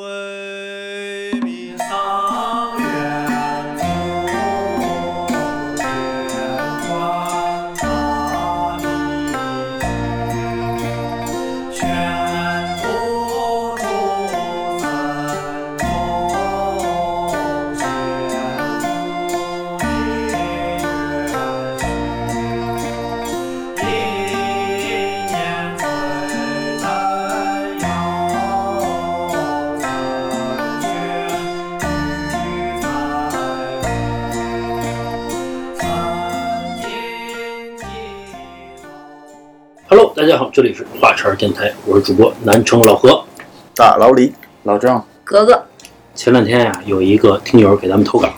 为大家好，这里是华晨电台，我是主播南城老何。大老李，老郑，格格，前两天呀、有一个听友给咱们投稿，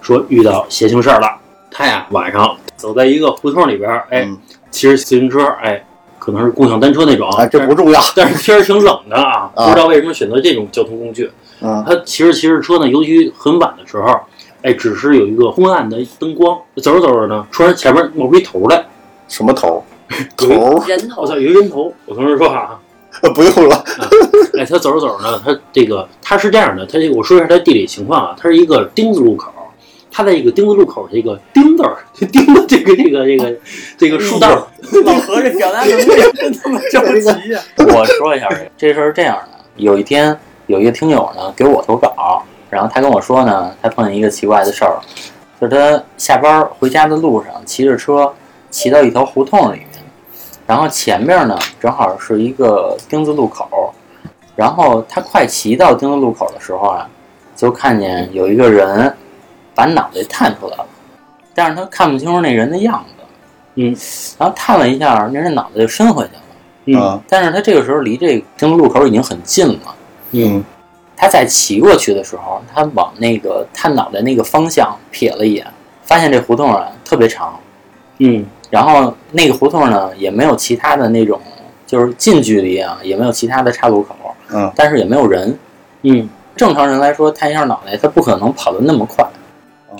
说遇到邪性事儿了。他呀晚上走在一个胡同里边儿，哎，嗯骑着自行车，哎，可能是共享单车那种，哎，这不重要，但是天儿挺冷的啊，啊不知道为什么选择这种交通工具。嗯他骑着骑着车呢，尤其很晚的时候，哎，只是有一个昏暗的灯光，走着走着呢，突然前面冒出一头来，什么头？头人头我操，有一人头。我同事说啊，不用了，哎，他走着走着呢，他这个他是这样的，他这个我说一下他地理情况啊，他是一个丁字路口，他在一个丁字路口这个丁字儿，丁的这个这个这个这个树道，老何这表达能力真他妈着急呀！我说一下这个，这事儿是这样的，有一天有一个听友呢给我投稿，然后他跟我说呢，他碰见一个奇怪的事儿，就是他下班回家的路上骑着车骑到一条胡同里面，然后前面呢正好是一个丁字路口，然后他快骑到丁字路口的时候啊，就看见有一个人把脑袋探出来了，但是他看不清楚那人的样子。嗯，然后探了一下，那人脑袋就伸回去了。嗯啊，但是他这个时候离这个丁字路口已经很近了。嗯他在骑过去的时候，他往那个探脑袋那个方向瞥了一眼，发现这胡同啊特别长，嗯然后那个胡同呢也没有其他的那种，就是近距离啊也没有其他的岔路口，嗯，但是也没有人。嗯，正常人来说，探一下脑袋，他不可能跑得那么快，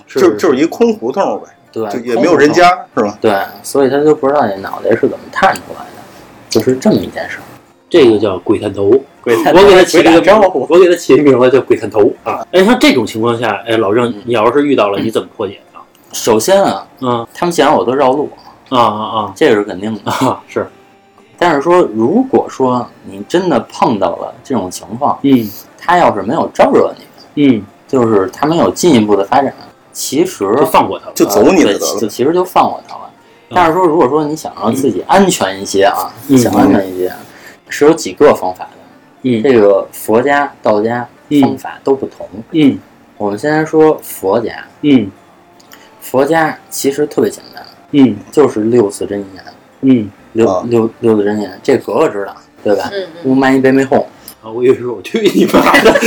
是就就是一空胡同呗，对，就也没有人家是吧？对，所以他就不知道那脑袋是怎么探出来的，就是这么一件事儿。这个叫鬼探头。鬼探头我给他起了个打招呼，我给他起个名字叫鬼探头啊。哎，像这种情况下，哎，老郑，你要是遇到了，你怎么破解啊？首先啊，嗯他们见着我都绕路，啊啊啊。这个是肯定的。是，但是说，如果说你真的碰到了这种情况，嗯。他要是没有招惹你，嗯，就是他没有进一步的发展，其实就放过他了。就走你了就其实就放过他了。但是说，如果说你想让自己安全一些啊，嗯。想安全一些，是有几个方法的。嗯。这个佛家、道家嗯方法都不同。嗯。我们先来说佛家，嗯。佛家其实特别简单，嗯就是六字真言。嗯六、啊六六字真言，这格格知道对吧？嗯嗯，乌麦一杯没哄，啊，我以为是我去你妈的，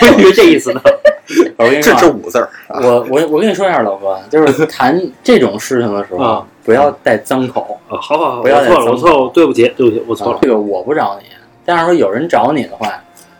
我以为这意思呢。这我跟你说啊，这五字儿，啊我我我跟你说一下，老哥，就是谈这种事情的时候，啊不要带脏口。啊，好好好，不要我错了，再我错了，对不起，对不起，我错了。啊这个我不找你，但是说有人找你的话，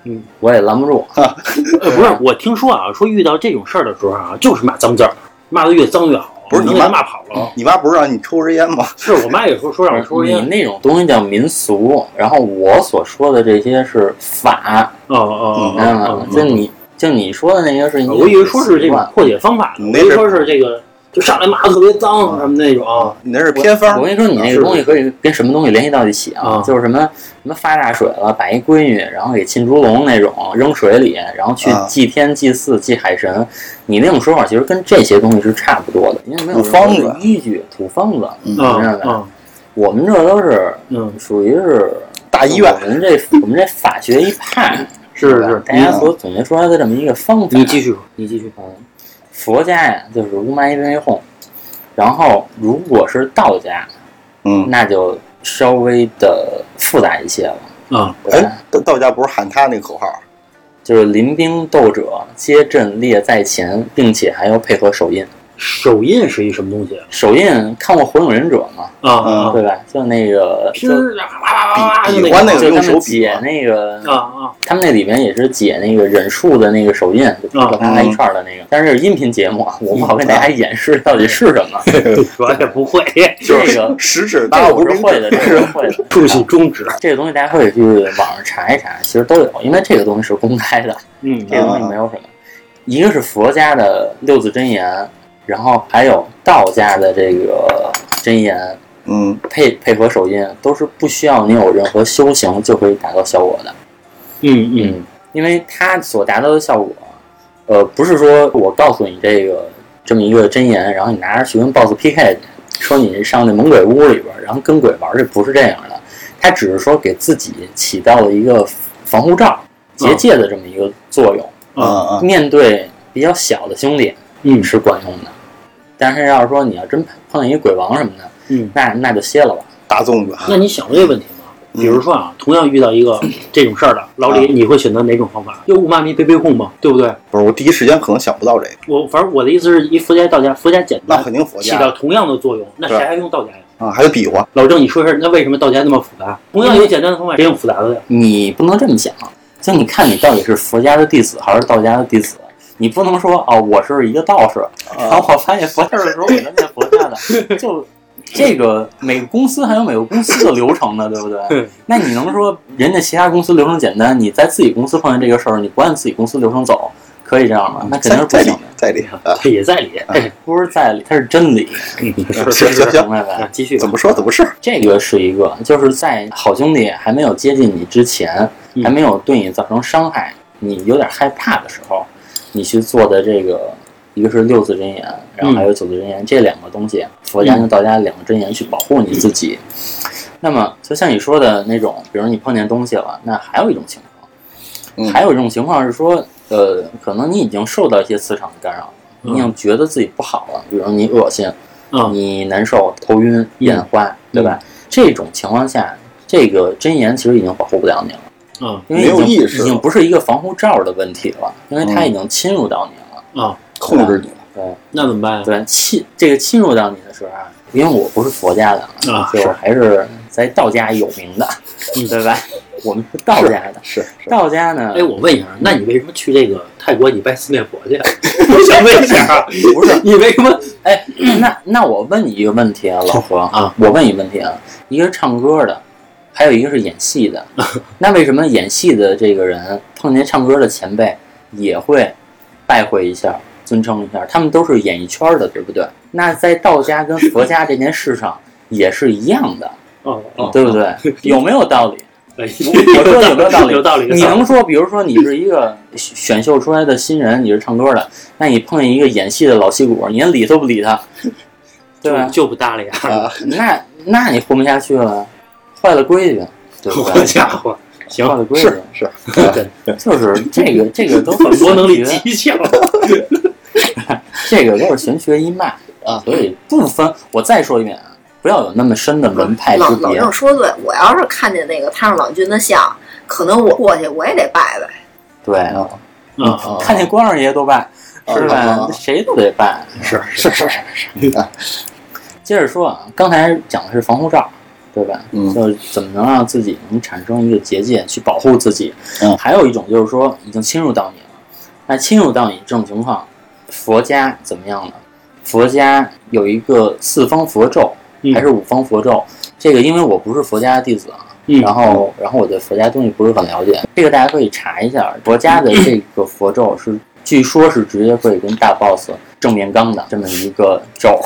嗯，我也拦不住。呃，不是，我听说啊，说遇到这种事儿的时候啊，就是骂脏字儿，骂的越脏越好，不是你妈骂跑了。你妈不是让你抽根烟吗？是我妈也说说让我抽你烟。那种东西叫民俗，然后我所说的这些是法，哦哦哦？就你就你说的那些是你，我以为说是这种破解方法呢，你那是我以为说是这个，就上来骂的特别脏什么那种啊。你那是偏方我跟你说，你那个东西可以跟什么东西联系到一起啊就是什么什么发大水了，把一闺女然后给浸猪笼那种扔水里，然后去啊祭天祭祀祭海神，你那种说法其实跟这些东西是差不多的，因为没有土方子依据，土方子，嗯明白吧？啊我们这都是嗯，属于是大医院我们这我们这法学一派，是是，吧大家所总结出来的这么一个方法。你继续说，你继续。嗯，佛家呀就是乌麻一针一哄，然后如果是道家，嗯，那就稍微的复杂一些了，啊。对吧？哎，道道家不是喊他那个口号？就是临兵斗者皆阵列在前，并且还要配合手印。手印是一什么东西手印看过《火影忍者》吗？啊啊？对吧？就那个，就比划那个就他们用手比解那个啊啊他们那里面也是解那个忍术的那个手印，就噼里啪啦一串的那个。但是音频节目啊，我不好给大家演示到底是什么。我也不会，这个食指这大无名个我是会的，这是会的。竖起中指。这个东西大家可以去网上查一查，其实都有，因为这个东西是公开的，嗯这个东西没有什么。一个是佛家的六字真言，然后还有道家的这个真言，嗯配配合手印，都是不需要你有任何修行就可以达到效果的。嗯嗯嗯，因为它所达到的效果，呃，不是说我告诉你这个这么一个真言，然后你拿着去跟 BOSS PK 去，说你上那猛鬼屋里边儿，然后跟鬼玩儿，这不是这样的。它只是说给自己起到了一个防护罩、结界的这么一个作用。嗯嗯面对比较小的兄弟嗯是管用的，但是要是说你要真碰见一鬼王什么的，嗯。那那就歇了吧。大粽子，那你想过这个问题吗？比如说啊，同样遇到一个这种事儿的老李，你会选择哪种方法？用五妈咪背背控吗？对不对？不是我第一时间可能想不到这个，我反正我的意思是一佛家道家，佛家简单那，肯定佛家起到同样的作用，那谁还用道家呀？啊，还得比划，老郑，你说事儿，那为什么道家那么复杂？同样一个简单的方法，谁用复杂的呀？你不能这么想，就你看你到底是佛家的弟子还是道家的弟子，你不能说哦，我是一个道士，然后我发现佛教的时候我在念佛家的，就这个每个公司还有每个公司的流程呢，对不对？那你能说人家其他公司流程简单，你在自己公司碰见这个事儿，你不按自己公司流程走，可以这样吗？那肯定是不行的。在理啊，也在理。哎不是在理，它是真理，行行行明白吧？继续怎么说怎么是，这个是一个，就是在好兄弟还没有接近你之前，嗯还没有对你造成伤害，你有点害怕的时候，你去做的这个，一个是六字真言，然后还有九字真言，这两个东西，佛家跟道家两个真言去保护你自己。那么，就像你说的那种，比如你碰见东西了，那还有一种情况，嗯。还有一种情况是说，呃，可能你已经受到一些磁场的干扰，你已经觉得自己不好了，比如你恶心，嗯你难受、头晕、眼花，对吧？这种情况下，这个真言其实已经保护不了你了，嗯因为已经没有意识已经不是一个防护罩的问题了，因为它已经侵入到你了。啊，控制你了，对那怎么办呀？对，侵这个侵入到你的时候啊，因为我不是佛家的啊就是还是在道家有名的，嗯对吧？我们是道家的，是是，道家呢，哎，我问一下，那你为什么去这个泰国你拜四面佛去？我想问一下啊，不是你为什么？哎，那那我问你一个问题啊，老何啊，我问你问题啊，一个是唱歌的，还有一个是演戏的，那为什么演戏的这个人碰见唱歌的前辈也会拜会一下、尊称一下？他们都是演艺圈的，对不对？那在道家跟佛家这件事上也是一样的，哦哦，对不对？有没有道理？哎？我说有没 有道理？有道理。你能说，比如说你是一个选秀出来的新人，你是唱歌的，那你碰见一个演戏的老戏骨，你连理都不理他，对吧？就不搭理他？啊，那那你混不下去了，坏了规矩，对不好？家伙，行坏，了规矩是，对，就是这个这个都很多能力极强。这个都是玄学一脉啊所以不分。我再说一遍啊，不要有那么深的门派之老老别。郑说对，我要是看见那个太上老君的像，可能我过去我也得拜拜。对，啊嗯，啊，看见关二爷都拜，是吧啊？谁都得拜。是是是是是，啊接着说啊，刚才讲的是防护罩，对吧？嗯就是怎么能让自己能产生一个结界去保护自己。嗯还有一种就是说已经侵入到你了，那侵入到你这种情况，佛家怎么样呢？佛家有一个四方佛咒，嗯还是五方佛咒？这个因为我不是佛家的弟子啊，嗯然后然后我对佛家东西不是很了解，这个大家可以查一下。佛家的这个佛咒是，据说是直接可以跟大 boss 正面刚的这么一个咒。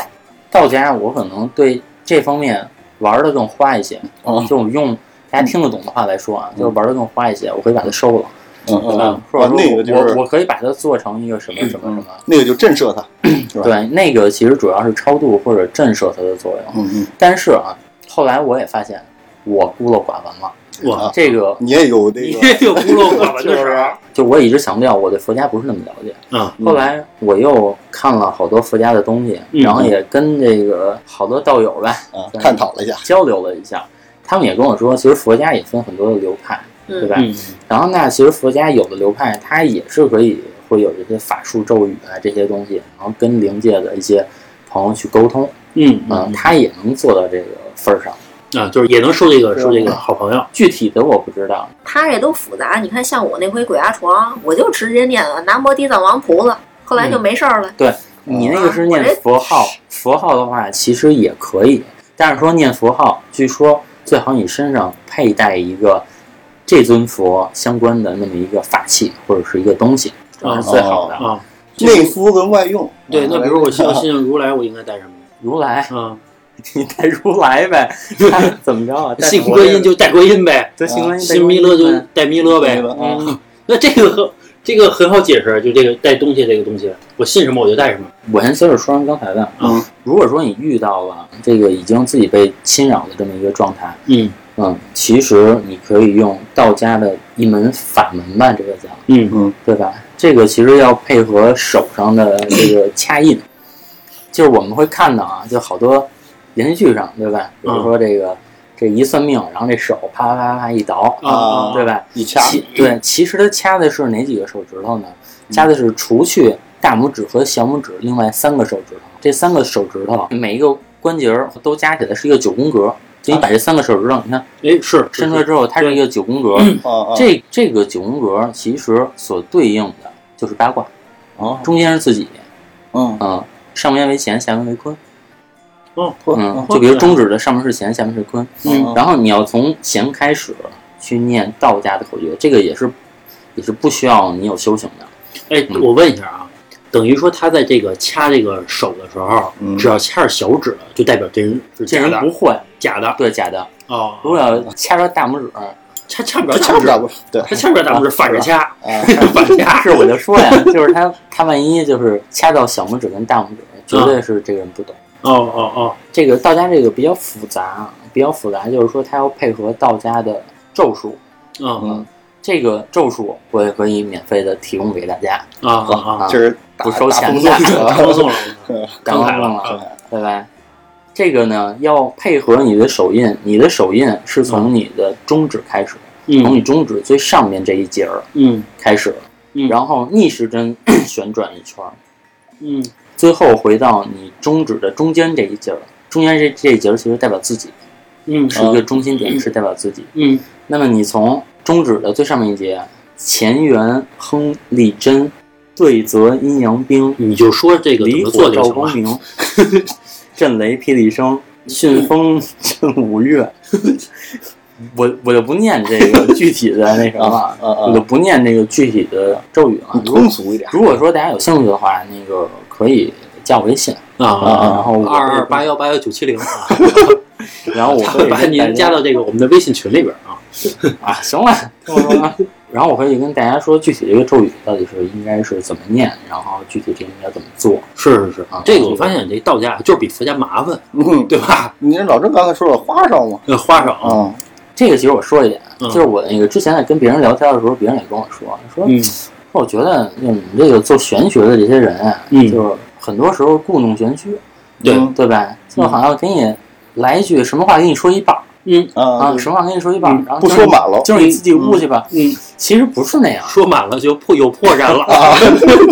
道家我可能对这方面玩的更花一些，嗯就用大家听得懂的话来说啊，就是玩的更花一些，我可以把它收了，嗯嗯嗯，或者说那个就是我我可以把它做成一个什么什么什么。那个就震慑它，对，那个其实主要是超度或者震慑它的作用。嗯嗯，但是啊，后来我也发现我孤陋寡闻了。哇，这个你也有那你个，也有孤陋寡闻的 时候。就我一直强调我对佛家不是那么了解。嗯后来我又看了好多佛家的东西，嗯然后也跟这个好多道友吧啊，探讨了一下，交流了一下，他们也跟我说，其实佛家也分很多的流派，对吧？嗯然后那，其实佛家有的流派它也是可以会有这些法术咒语啊这些东西，然后跟灵界的一些朋友去沟通，嗯嗯，他也能做到这个份儿上。啊，就是也能收这个收这个好朋友。具体的我不知道，他这都复杂。你看，像我那回鬼压床，我就直接念了南无地藏王菩萨，后来就没事儿了。对你那个是念佛号，佛号的话其实也可以，但是说念佛号，据说最好你身上佩戴一个这尊佛相关的那么一个法器或者是一个东西，这是最好的。啊，内服跟外用。对，那比如我信我信如来，我应该带什么？如来，啊，你带如来呗，怎么着啊？带信观音就带观音呗，对信观音，信弥勒就带弥勒呗。嗯嗯，那这个很这个很好解释，就这个带东西这个东西，我信什么我就带什么。我先接着说完刚才的。嗯，如果说你遇到了这个已经自己被侵扰的这么一个状态，嗯嗯，其实你可以用道家的一门法门吧，这个叫嗯嗯对吧？这个其实要配合手上的这个掐印，就是我们会看到啊，就好多连续剧上，对吧？比如说这个、这一算命，然后这手啪啪啪啪一倒，啊对吧？一掐，对，其实它掐的是哪几个手指头呢？掐的是除去大拇指和小拇指另外三个手指头，这三个手指头每一个关节儿都加起来是一个九宫格。就你把这三个手指头，你看哎是伸出来之后，它是一个九宫格。这这个九宫格其实所对应的就是八卦，哦，中间是自己，嗯。嗯，上面为乾，下面为坤，哦嗯，就比如中指的上面是乾，下面是坤，嗯然后你要从乾开始去念道家的口诀，这个也是也是不需要你有修行的。哎，嗯我问一下啊，等于说他在这个掐这个手的时候，嗯只要掐着小指了，就代表这人是这人不会，假的对假的。哦。如果要掐着大拇指，掐掐不着这掐不着，对他掐不着大拇指，反着掐，啊，反着掐。是我就说呀，就是他他万一就是掐到小拇指跟大拇指，绝对是这个人不懂。哦哦哦，这个道家这个比较复杂，比较复杂，就是说它要配合道家的咒术。嗯嗯这个咒术我也可以免费的提供给大家，啊啊啊，这是不收钱的打风打送放送了，刚慷慨了了，啊对吧？这个呢要配合你的手印，你的手印是从你的中指开始，从嗯你中指最上面这一节儿嗯。开始，嗯。然后逆时针 旋转一圈儿，嗯最后回到你中指的中间这一节儿，中间这这一节儿其实代表自己，嗯是一个中心点，是代表自己。嗯那么你从中指的最上面一节，乾元亨利贞，对泽阴阳兵，你就说这个怎离火照。光明，震雷霹雳声，巽风震五岳。我我就不念这个具体的那什么了，我就不念这个具体的咒语了通俗一点，如果说大家有兴趣的话，那个可以加我微信，啊啊然后二二八幺八幺九七零啊，然后我会 把跟大家您加到这个我们的微信群里边啊。啊，行了，听我说啊。然后我可以跟大家说具体这个咒语到底是应该是怎么念，然后具体这应该怎么做。是是是啊这个我发现这道家就是比佛家麻烦，嗯，对吧？你这老郑刚才说了花哨嘛，呃，花哨，啊，这个其实我说一点，嗯就是我那个之前在跟别人聊天的时候，别人也跟我说说，嗯说我觉得你们这个做玄学的这些人啊，嗯就是很多时候故弄玄虚，对嗯对吧？就好像给你来一句什么话给你说一半儿嗯啊啊，，什么话给你说一半儿嗯，不然后不说满了，就是你自己悟去吧。嗯，其实不是那样，说满了就破有破绽了啊，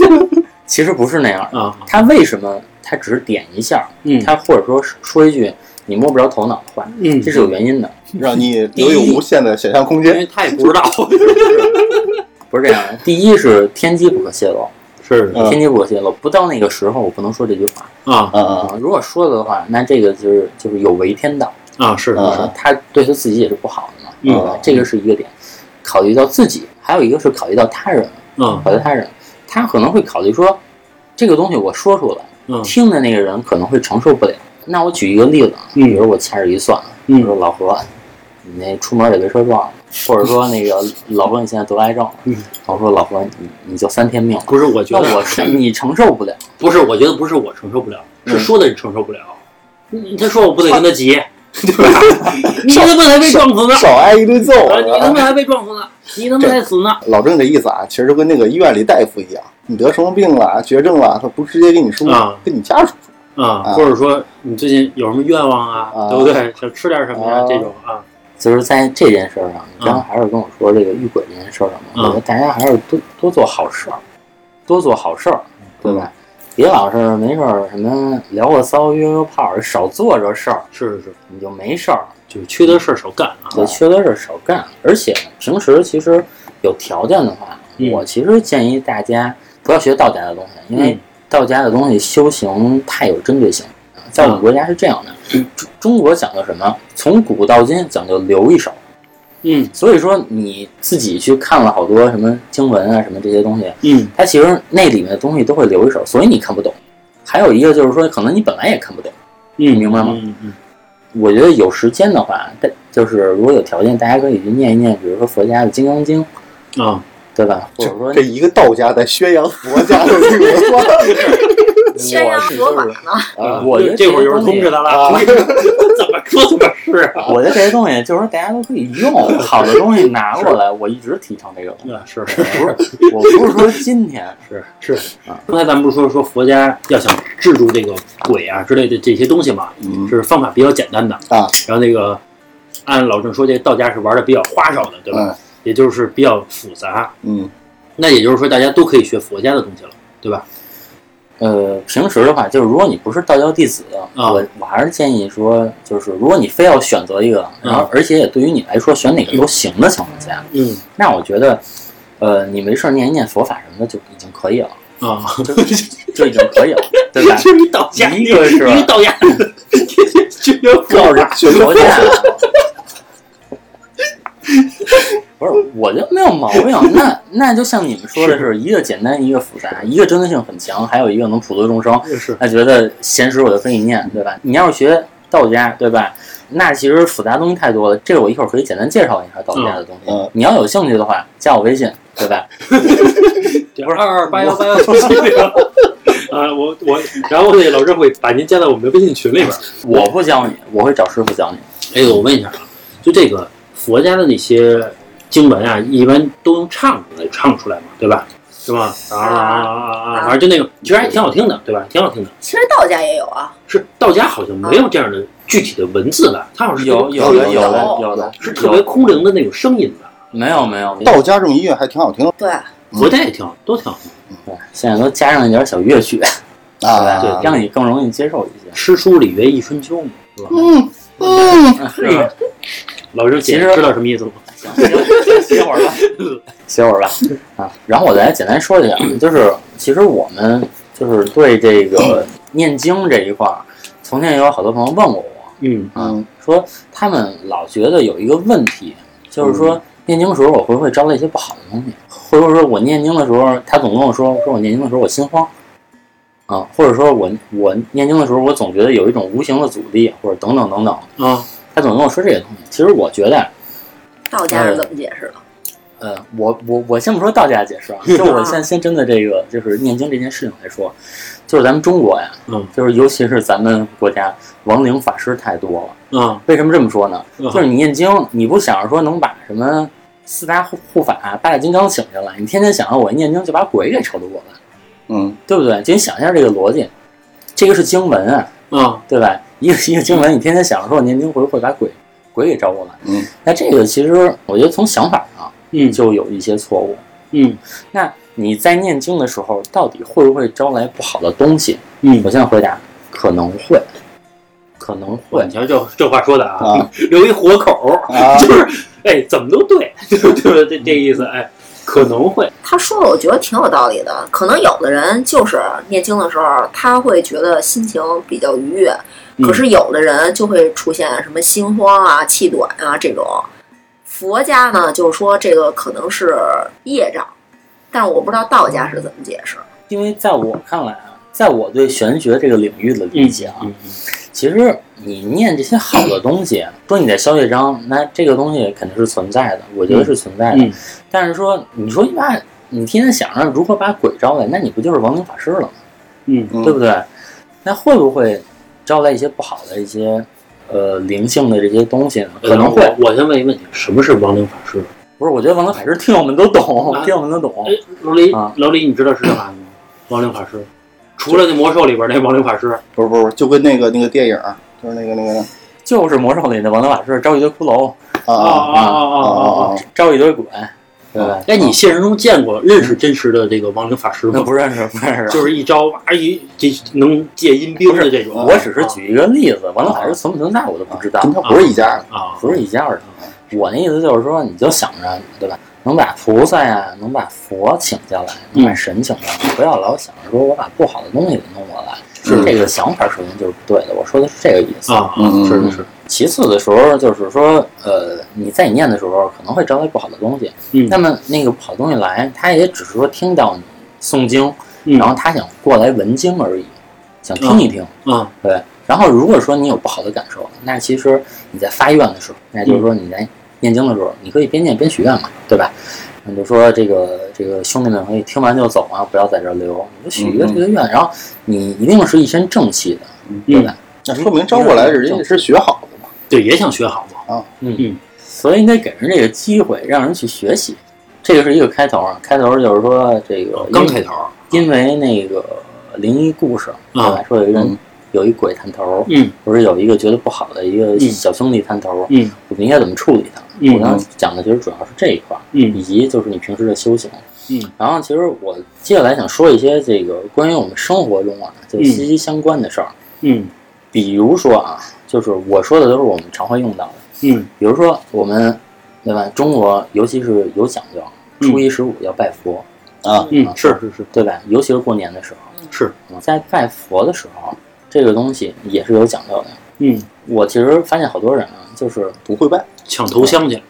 其实不是那样。啊。他为什么他只是点一下，嗯他或者说说一句你摸不着头脑的话，嗯这是有原因的，让你留有无限的想象空间。因为他也不知道 不是这样的。第一是天机不可泄露，是嗯天机不可泄露，不到那个时候我不能说这句话。啊。啊啊啊。如果说了的话，那这个就是就是有违天道，啊是啊是，他对他自己也是不好的嘛，嗯。对吧？这个是一个点，考虑到自己，还有一个是考虑到他人，嗯。考虑他人，他可能会考虑说，这个东西我说出来，嗯。听的那个人可能会承受不了。那我举一个例子比如我掐指一算，嗯。老何，你那出门也被车撞了，或者说那个 老婆你现在得癌症了，嗯我说老婆你你就三天命，不是，我觉得我是你承受不了，不是，我觉得不是我承受不了，是嗯说的人承受不了。你他说我不得跟他急，对吧？你他妈还被撞死呢，少挨一顿揍啊你他妈还被撞死呢，你他妈还死呢。老郑这意思啊，其实就跟那个医院里大夫一样，你得什么病了、绝症了，他不直接给你说啊，跟你家属说。啊，啊或者说你最近有什么愿望啊，啊对不对？想吃点什么呀？啊这种啊，就是在这件事儿上，你刚才还是跟我说这个遇鬼这件事儿上我觉得大家还是多多做好事儿，多做好事儿，对吧？别老是没事儿什么聊个骚、约个炮儿，少做这事儿，是是是，你就没事儿。就是缺德事儿少干啊。对，缺德事儿少干。而且平时其实有条件的话，嗯我其实建议大家不要学道家的东西，因为嗯道家的东西修行太有针对性。在我们国家是这样的，中中国讲究什么？从古到今讲究留一手。嗯所以说你自己去看了好多什么经文啊，什么这些东西，嗯它其实那里面的东西都会留一手，所以你看不懂。还有一个就是说，可能你本来也看不懂。嗯，明白吗嗯嗯我觉得有时间的话，但就是如果有条件，大家可以去念一念，比如说佛家的《金刚经》，嗯啊，对吧？或者说这一个道家在宣扬佛家的这个 宣扬佛法呢。啊，我觉得这会儿有人通知他了，啊 怎么说怎么是啊？我觉得这些东西就是说大家都可以用，好的东西拿过来，我一直提倡这个东西。啊，是不是，我不是说今天，是是啊。刚才咱们不是说说佛家要想制住这个鬼啊之类的这些东西嘛，嗯是方法比较简单的啊。然后那个按老郑说，这道家是玩的比较花哨的，对吧？嗯也就是比较复杂。嗯那也就是说，大家都可以学佛家的东西了，对吧？呃，平时的话，就是如果你不是道教弟子，啊我我还是建议说，就是如果你非要选择一个，然后而且也对于你来说选哪个都行的情况下，嗯那我觉得，呃，你没事念一念佛法什么的就已经可以了，啊，就 就已经可以了，对吧？是一道家，一个是道家，学佛靠着学佛家。不是，我觉得没有毛病。那那就像你们说的是，一个简单，一个复杂，一个针对性很强，还有一个能普度众生。是那觉得闲时我就可以念，对吧？你要是学道家，对吧？那其实复杂东西太多了。这个我一会儿可以简单介绍一下道家的东西。嗯你要有兴趣的话，加我微信，对吧？二二八幺八幺七七零啊，我我，然后那个老郑会把您加到我们的微信群里边儿。我不教你，我会找师傅教你。哎，我问一下啊，就这个佛家的那些经文啊，一般都用唱来，唱出来嘛，对吧？是吧？啊啊啊啊啊！反正就那个，其实还挺好听的，对吧？挺好听的。其实道家也有啊，是道家好像没有这样的具体的文字吧？它好像是有有的有的有的是特别空灵的那种声音吧？没有没有，道家这种音乐还挺好听的对，佛家也挺好，都挺好听。对现在都加上一点小乐曲？啊，对让你更容易接受一些。诗书礼乐一春秋嘛，是吧？嗯嗯，是吧？老师姐其实知道什么意思吗？行，歇歇会儿吧，歇会儿吧啊。然后我再简单说一下，就是其实我们就是对这个 念经这一块儿，从前也有好多朋友问过我嗯啊嗯，说他们老觉得有一个问题，就是说念经时候我会不会招来一些不好的东西，或者说我念经的时候，他总跟我说说我念经的时候我心慌。啊，或者说我我念经的时候，我总觉得有一种无形的阻力，或者等等等等，啊，他总跟我说这些东西。其实我觉得，道家是怎么解释的？呃，我我我先不说道家解释啊，就我先先针对这个就是念经这件事情来说，就是咱们中国呀，嗯，就是尤其是咱们国家亡灵法师太多了。嗯，为什么这么说呢？嗯就是你念经，你不想着说能把什么四大护护法、八大金刚请下来，你天天想着我一念经就把鬼给超度过来，嗯对不对？就你想一下这个逻辑，这个是经文啊，嗯，对吧？一个一个经文，你天天想着说我念经会会把鬼鬼给招过来，嗯，那这个其实我觉得从想法上嗯就有一些错误。嗯那你在念经的时候，到底会不会招来不好的东西？嗯我，现在回答，可能会，可能会你。瞧这这话说的啊啊，留一活口儿，啊，就是哎，怎么都对，对不对？这这意思，哎，可能会，他说的我觉得挺有道理的。可能有的人就是念经的时候，他会觉得心情比较愉悦，嗯可是有的人就会出现什么心慌啊、气短啊这种。佛家呢，就是说这个可能是业障，但是我不知道道家是怎么解释。因为在我看来啊，在我对玄学这个领域的理解啊，嗯其实你念这些好的东西，说你在消业障，那这个东西肯定是存在的，我觉得是存在的。嗯但是说，你说你把你天天想着如何把鬼招来，那你不就是亡灵法师了吗？嗯嗯对不对？那会不会招来一些不好的一些呃灵性的这些东西呢？可能会。我我先问一个问题，什么是亡灵法师？不是，我觉得亡灵法师听友们都懂，啊听友们都懂。哎，老李啊，老李，你知道是干嘛的吗？亡灵法师，除了那魔兽里边那亡灵法师，不是不是，就跟那个那个电影，就是那个那个就是魔兽里的亡灵法师招一堆骷髅，啊啊啊啊啊啊啊！啊招一堆鬼，对吧？哎，你现实中见过认识真实的这个亡灵法师吗那不？认识，不认识。就是一招哇一这能借阴兵的这种。我只是举一个例子，亡灵法师存不存在我都不知道跟，他不是一家的。啊，不是一家的。我那意思就是说，你就想着，对吧？能把菩萨呀，能把佛请下来，能把神请下来，不要老想着说我把不好的东西给弄过来。是这个想法，首先就是不对的。我说的是这个意思。啊，嗯嗯是是是，其次的时候，就是说，呃，你在你念的时候可能会招来不好的东西。嗯那么那个不好东西来，他也只是说听到你诵经，嗯然后他想过来闻经而已，想听一听。啊，对。然后如果说你有不好的感受，那其实你在发愿的时候，那就是说你在念经的时候，你可以边念边许愿嘛，对吧？你就说这个这个兄弟们可以听完就走啊，不要在这儿留，你就许一个这个愿，然后你一定是一身正气的，对吧？那说明招过来的人也是学好的嘛。对，也想学好嘛。嗯嗯，所以你得给人这个机会，让人去学习。这个是一个开头啊，开头就是说这个刚开头，因为那个灵异故事，对吧？说有一个人嗯有一鬼探头，嗯。或者有一个觉得不好的一个嗯。小兄弟探头，嗯。我们应该怎么处理它？嗯。我刚才讲的其实主要是这一块儿，嗯。以及就是你平时的修行。嗯，然后其实我接下来想说一些这个关于我们生活中啊，就息息相关的事儿。嗯。比如说啊，就是我说的都是我们常会用到的，嗯。比如说我们对吧？中国尤其是有讲究，嗯。初一十五要拜佛，啊，嗯，是。是是对吧？尤其是过年的时候，是，在拜佛的时候，这个东西也是有讲究的。嗯，我其实发现好多人啊，就是不会拜抢头香去。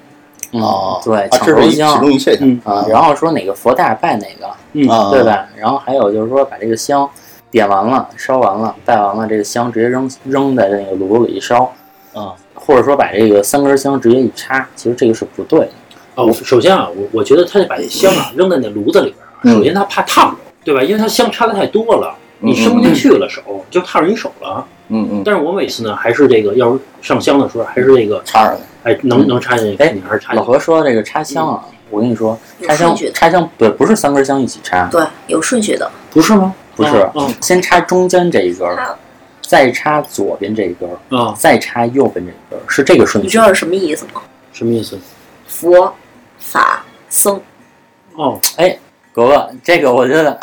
嗯啊，对，啊，抢头香其头香中一现象嗯啊，然后说哪个佛大拜哪个，嗯啊，对？吧？然后还有就是说把这个香点完了、烧完了、拜完了，这个香直接扔扔在那个炉子里一烧，啊，或者说把这个三根香直接一插，其实这个是不对的。哦，首先啊，我我觉得他得把这香啊扔在那炉子里边首先他怕烫着，对吧？因为他香插的太多了，你伸不进去了手，就踏着你手了。嗯嗯，但是我每次呢，还是这个，要是上香的时候，还是这个，插上哎，能能插进去，哎你还是插老进去。何说这个插香啊，我跟你说，插香插香对，不是三根香一起插，对，有顺序的。不是吗？不是嗯先插中间这一根再插左边这一根儿，啊，再插右边这一根儿，是这个顺序你知。道是什么意思吗？什么意思？佛、法、僧，哦，哎，格格，这个我觉得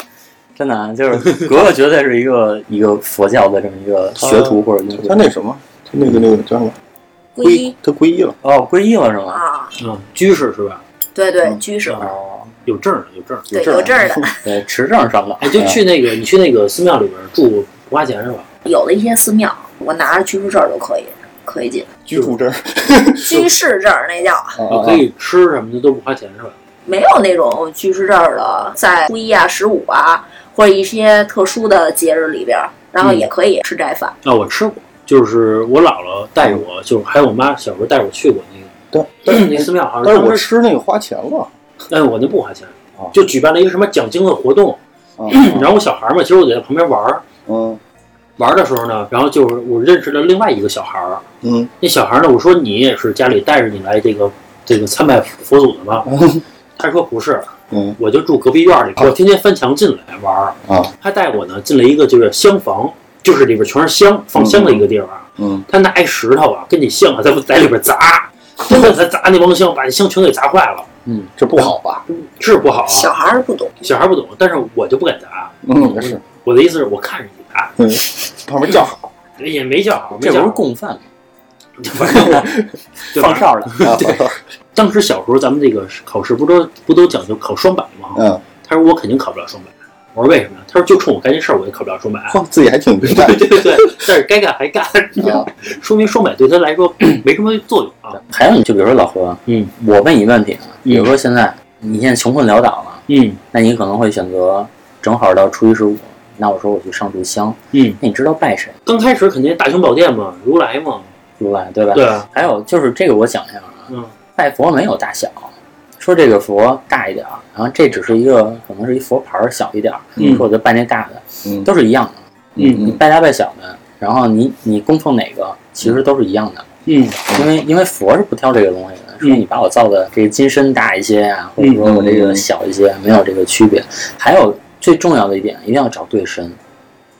真的啊，就是格格绝对是一个一个佛教的这么一个学徒或者他。那什么，他那个那个叫什么？皈依他皈依了。哦，皈依了是吗？啊，嗯，居士是吧？对对，嗯居士，哦，有证有证儿。对，证有证儿的。对，持证上的。哎，就去那个，你去那个寺庙里边住不花钱是吧？有的一些寺庙，我拿着居住证儿就可以，可以进。居住证，居士证那叫啊可以吃什么的都不花钱是吧？没有那种居士证的，在初一啊、十五啊，或者一些特殊的节日里边儿，然后也可以吃斋饭。啊，我吃过，就是我姥姥带着我，就是还有我妈小时候带着我去过那个对，那寺庙，好像但是我，吃那个花钱了。哎我那不花钱哦，就举办了一个什么讲经的活动，啊，然后我小孩嘛，其实我就在旁边玩儿，嗯玩儿的时候呢，然后就是我认识了另外一个小孩儿，嗯那小孩儿呢，我说你也是家里带着你来这个这个参拜佛祖的吗？他说不是，嗯我就住隔壁院里，我天天翻墙进来玩儿。啊他带我呢进了一个就是厢房，就是里边全是香放香的一个地方。嗯他拿一石头啊，跟你香啊，在在里边砸，真的他砸那帮香，把那香全给砸坏了，嗯，这不好吧？是不好啊。小孩儿不懂，小孩不懂，但是我就不敢砸。嗯，是，我的意思是我看着你砸，嗯，旁边叫好也没叫好，没这不是叫好。供饭吗？反正我对吧 放哨的。啊，当时小时候咱们这个考试不都不都讲究考双百吗？嗯，他说我肯定考不了双百。我说为什么呀？他说就冲我干这事儿，我也考不了双百。嚯，自己还挺明白对对对，但是该干还干，啊，说明双百对他来说 没什么作用啊。还有，你就比如说老何，嗯我问你问题啊，比如说现在你现在穷困潦倒了，嗯那你可能会选择正好到初一十五，那我说我去上炷香，嗯，那你知道拜谁？刚开始肯定大雄宝殿嘛，如来嘛，如来，对吧？对啊，还有就是这个，我想一下啊，嗯。拜佛没有大小，说这个佛大一点儿，然后这只是一个可能是一佛牌儿小一点儿，嗯。说我就拜那大的，嗯。都是一样的。嗯你拜大拜小的，然后你你供奉哪个，其实都是一样的，嗯。因为因为佛是不挑这个东西的，说你把我造的这个金身大一些啊，或者说我这个小一些，没有这个区别。还有最重要的一点，一定要找对身，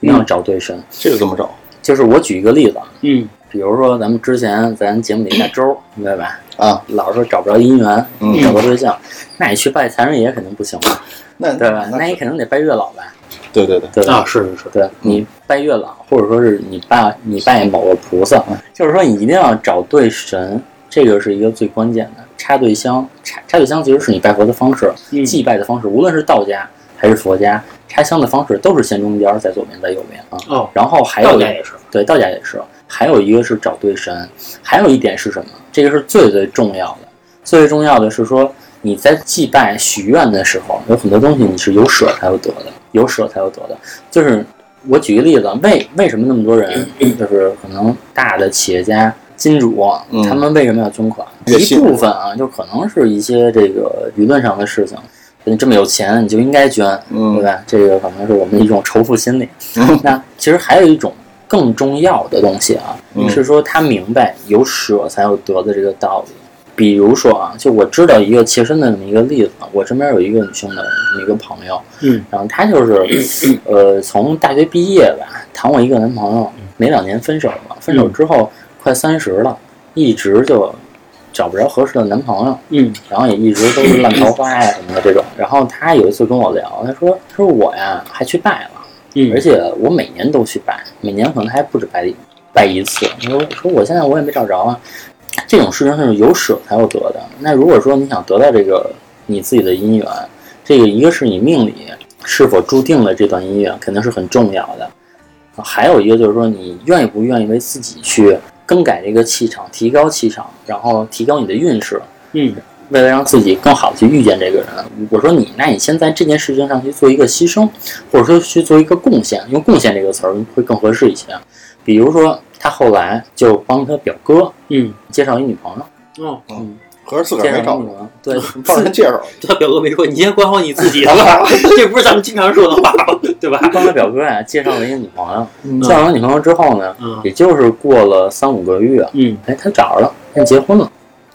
一定要找对身。这个怎么找？就是我举一个例子啊，嗯比如说咱们之前咱节目里大周，明白吧？啊，老是说找不着姻缘，嗯找不着对象，那你去拜财神爷肯定不行吧？那对吧？那那你肯定得拜月老吧？对对对，对？啊，是是是，对你拜月老，或者说是你拜你拜某个菩萨，就是说你一定要找对神，这个是一个最关键的。插对香，插插对香其实是你拜佛的方式，嗯祭拜的方式，无论是道家还是佛家，插香的方式都是先中间，在左边，在右边啊。哦，然后还有道家也是，对道家也是，还有一个是找对神，还有一点是什么？这个是最最重要的，最最重要的是说你在祭拜许愿的时候，有很多东西你是有舍才有得的，有舍才有得的。就是我举个例子，为为什么那么多人，就是可能大的企业家、金主，嗯他们为什么要捐款？一部分啊，就可能是一些这个舆论上的事情。你这么有钱，你就应该捐，对嗯吧？这个可能是我们一种仇富心理。嗯那其实还有一种更重要的东西啊，嗯。是说他明白有舍才有得的这个道理。比如说啊，就我知道一个切身的这么一个例子，我身边有一个女性的这么一个朋友，嗯，然后她就是，呃，从大学毕业吧，谈过一个男朋友，没两年分手了，分手之后快三十了，一直就找不着合适的男朋友，嗯。然后也一直都是烂桃花呀什么的这种。然后她有一次跟我聊，她说：“她说我呀还去拜了，嗯，而且我每年都去拜，每年可能还不止拜一次。你说说我现在我也没找着啊，这种事情是有舍才有得的。那如果说你想得到这个你自己的姻缘，这个一个是你命里是否注定了这段姻缘，肯定是很重要的。还有一个就是说，你愿意不愿意为自己去更改这个气场，提高气场，然后提高你的运势。嗯为了让自己更好的去遇见这个人，我说你，那你先在这件事情上去做一个牺牲，或者说去做一个贡献，用“贡献”这个词儿会更合适一些。比如说，他后来就帮他表哥嗯。介绍一女朋友，哦，合着自个介儿没找着，绍女朋友，对，帮人介绍，他表哥没说，你先管好你自己，这不是咱们经常说的话，对吧？帮他表哥呀介绍了一个女朋友。嗯。介绍完女朋友之后呢，嗯。也就是过了三五个月，嗯。哎，他找着了，现在结婚了。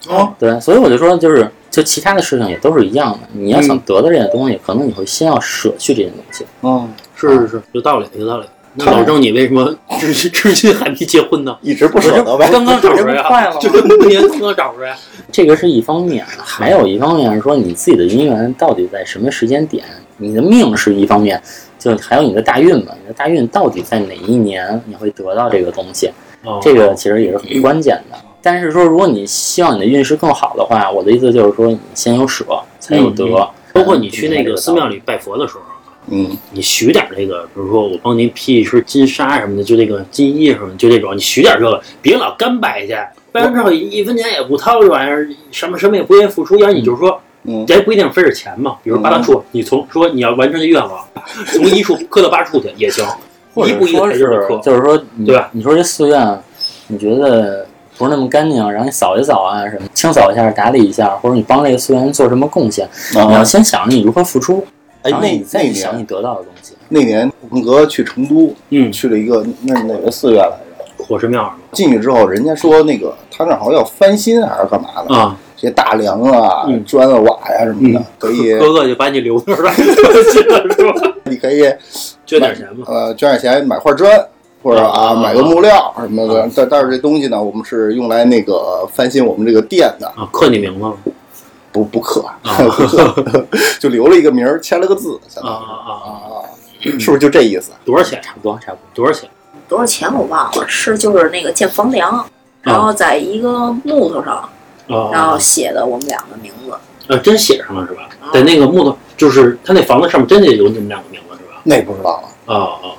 哦，对，所以我就说，就是就其他的事情也都是一样的。你要想得到这些东西，可能你会先要舍去这些东西。嗯，是是是，有道理有道理。那老郑，你为什么至至今还没结婚呢？一直不舍得呗，刚刚找这不着呀，快了吗就？这五年刚刚找着呀。这个是一方面，还有一方面是说你自己的姻缘到底在什么时间点，你的命是一方面，就还有你的大运嘛，你的大运到底在哪一年你会得到这个东西，哦这个其实也是很关键的。但是说，如果你希望你的运势更好的话，我的意思就是说，你先有舍才有得。嗯包括你去那个寺庙里拜佛的时候，嗯，你许点这个，比如说我帮您披一身金纱什么的，就这个金衣什么，就这种，你许点这个，别老干拜去，拜完之后一分钱也不掏，这玩意儿什么什么也不愿意付出，要是你就是说。嗯这不一定非是钱嘛，比如八大处，你从说你要完成的愿望，从一处磕到八处去也行，或者一步一个说台阶儿的磕，就是说，对吧？你说这寺院，你觉得不是那么干净，然后你扫一扫啊，什么清扫一下、打理一下，或者你帮这个寺院做什么贡献，你要啊，先想你如何付出，哎，然后你那再那年去想你得到的东西。那年文革去成都，嗯，去了一个那哪个寺院来着？火神庙是进去之后，人家说那个他那好像要翻新还是干嘛的？吗？啊，这些大梁啊、嗯砖啊、瓦呀什么的嗯，可以，哥哥就把你留那儿了，是吧？你可以捐点钱嘛。呃捐点钱买块砖，或者啊啊买个木料什么的啊。但但是这东西呢，我们是用来那个翻新我们这个店的，啊，刻你名字了不不刻，啊 不刻，就留了一个名儿，签了个字，相啊啊啊啊！啊，是不是就这意思？多少钱？差不多，差不多。多少钱？多少钱我忘了，是就是那个建房梁，然后在一个木头上，啊然后写的我们俩的名字。呃，真写上了是吧？啊在那个木头，就是他那房子上面真的有你们两个名字是吧？那不知道了。啊啊！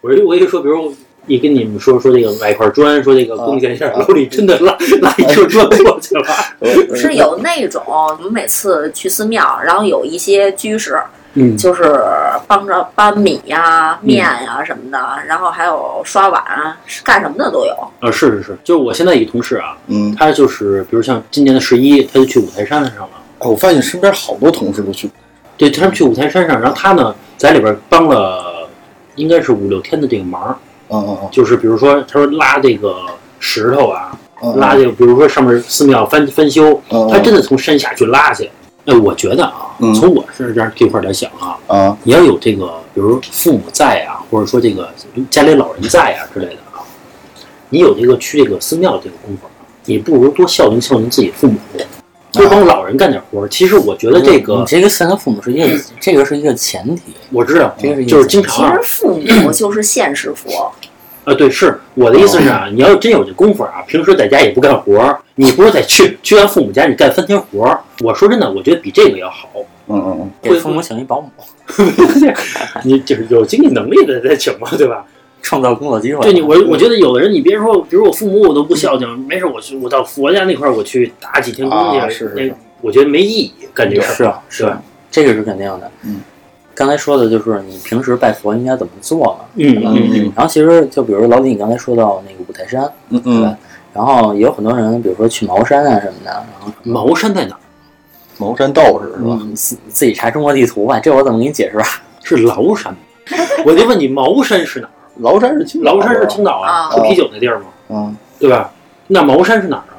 我一我一说，比如一跟你们说说这个买块砖，说这个贡献一下，啊楼里真的拉 拉一车砖过去了。呃是有那种，我们每次去寺庙，然后有一些居士，嗯就是帮着搬米呀、面呀什么的，然后还有刷碗啊，干什么的都有。啊，是是是，就是我现在一个同事啊，嗯，他就是比如像今年的十一，他就去五台山上了。哎，我发现身边好多同事都去，对，他们去五台山上，然后他呢在里边帮了应该是五六天的这个忙，嗯嗯嗯。就是比如说他说拉这个石头啊，嗯，拉这个，比如说上面寺庙翻翻修，嗯，他真的从山下去拉去。哎，我觉得啊，嗯。从我是这儿这块儿来想啊，啊，你要有这个，比如父母在啊，或者说这个家里老人在啊之类的啊，你有这个去这个寺庙这个功夫，你不如多孝敬孝敬自己父母，多帮老人干点活儿。其实我觉得这你个这个现在父母是一个，这个是一个前提。我知道，这个是一个就是经常其实父母 就是现实佛，啊，对，是我的意思是啊，你要真有这功夫啊，平时在家也不干活儿，你不是得去去完父母家你干三天活儿。我说真的，我觉得比这个要好。嗯嗯嗯，给父母请一保姆，你就是有经济能力的再请嘛，对吧？创造工作机会。对你，我我觉得有的人，你别说，比如我父母我都不孝敬，没事，我去我到佛家那块儿我去打几天工去，啊是是我觉得没意义，干这事儿。是啊是啊，这个是肯定的。嗯，刚才说的就是你平时拜佛应该怎么做嘛。嗯嗯嗯然后其实就比如老李，你刚才说到那个五台山，嗯嗯，？然后也有很多人，比如说去茅山啊什么的，然后茅山在哪儿？茅山道士是吧？嗯自自己查中国地图吧，这我怎么给你解释啊？是崂山。我就问你，茅山是哪儿？崂山是青岛崂山是青岛啊，啊喝啤酒那地儿吗？嗯，对吧？那茅山是哪儿啊？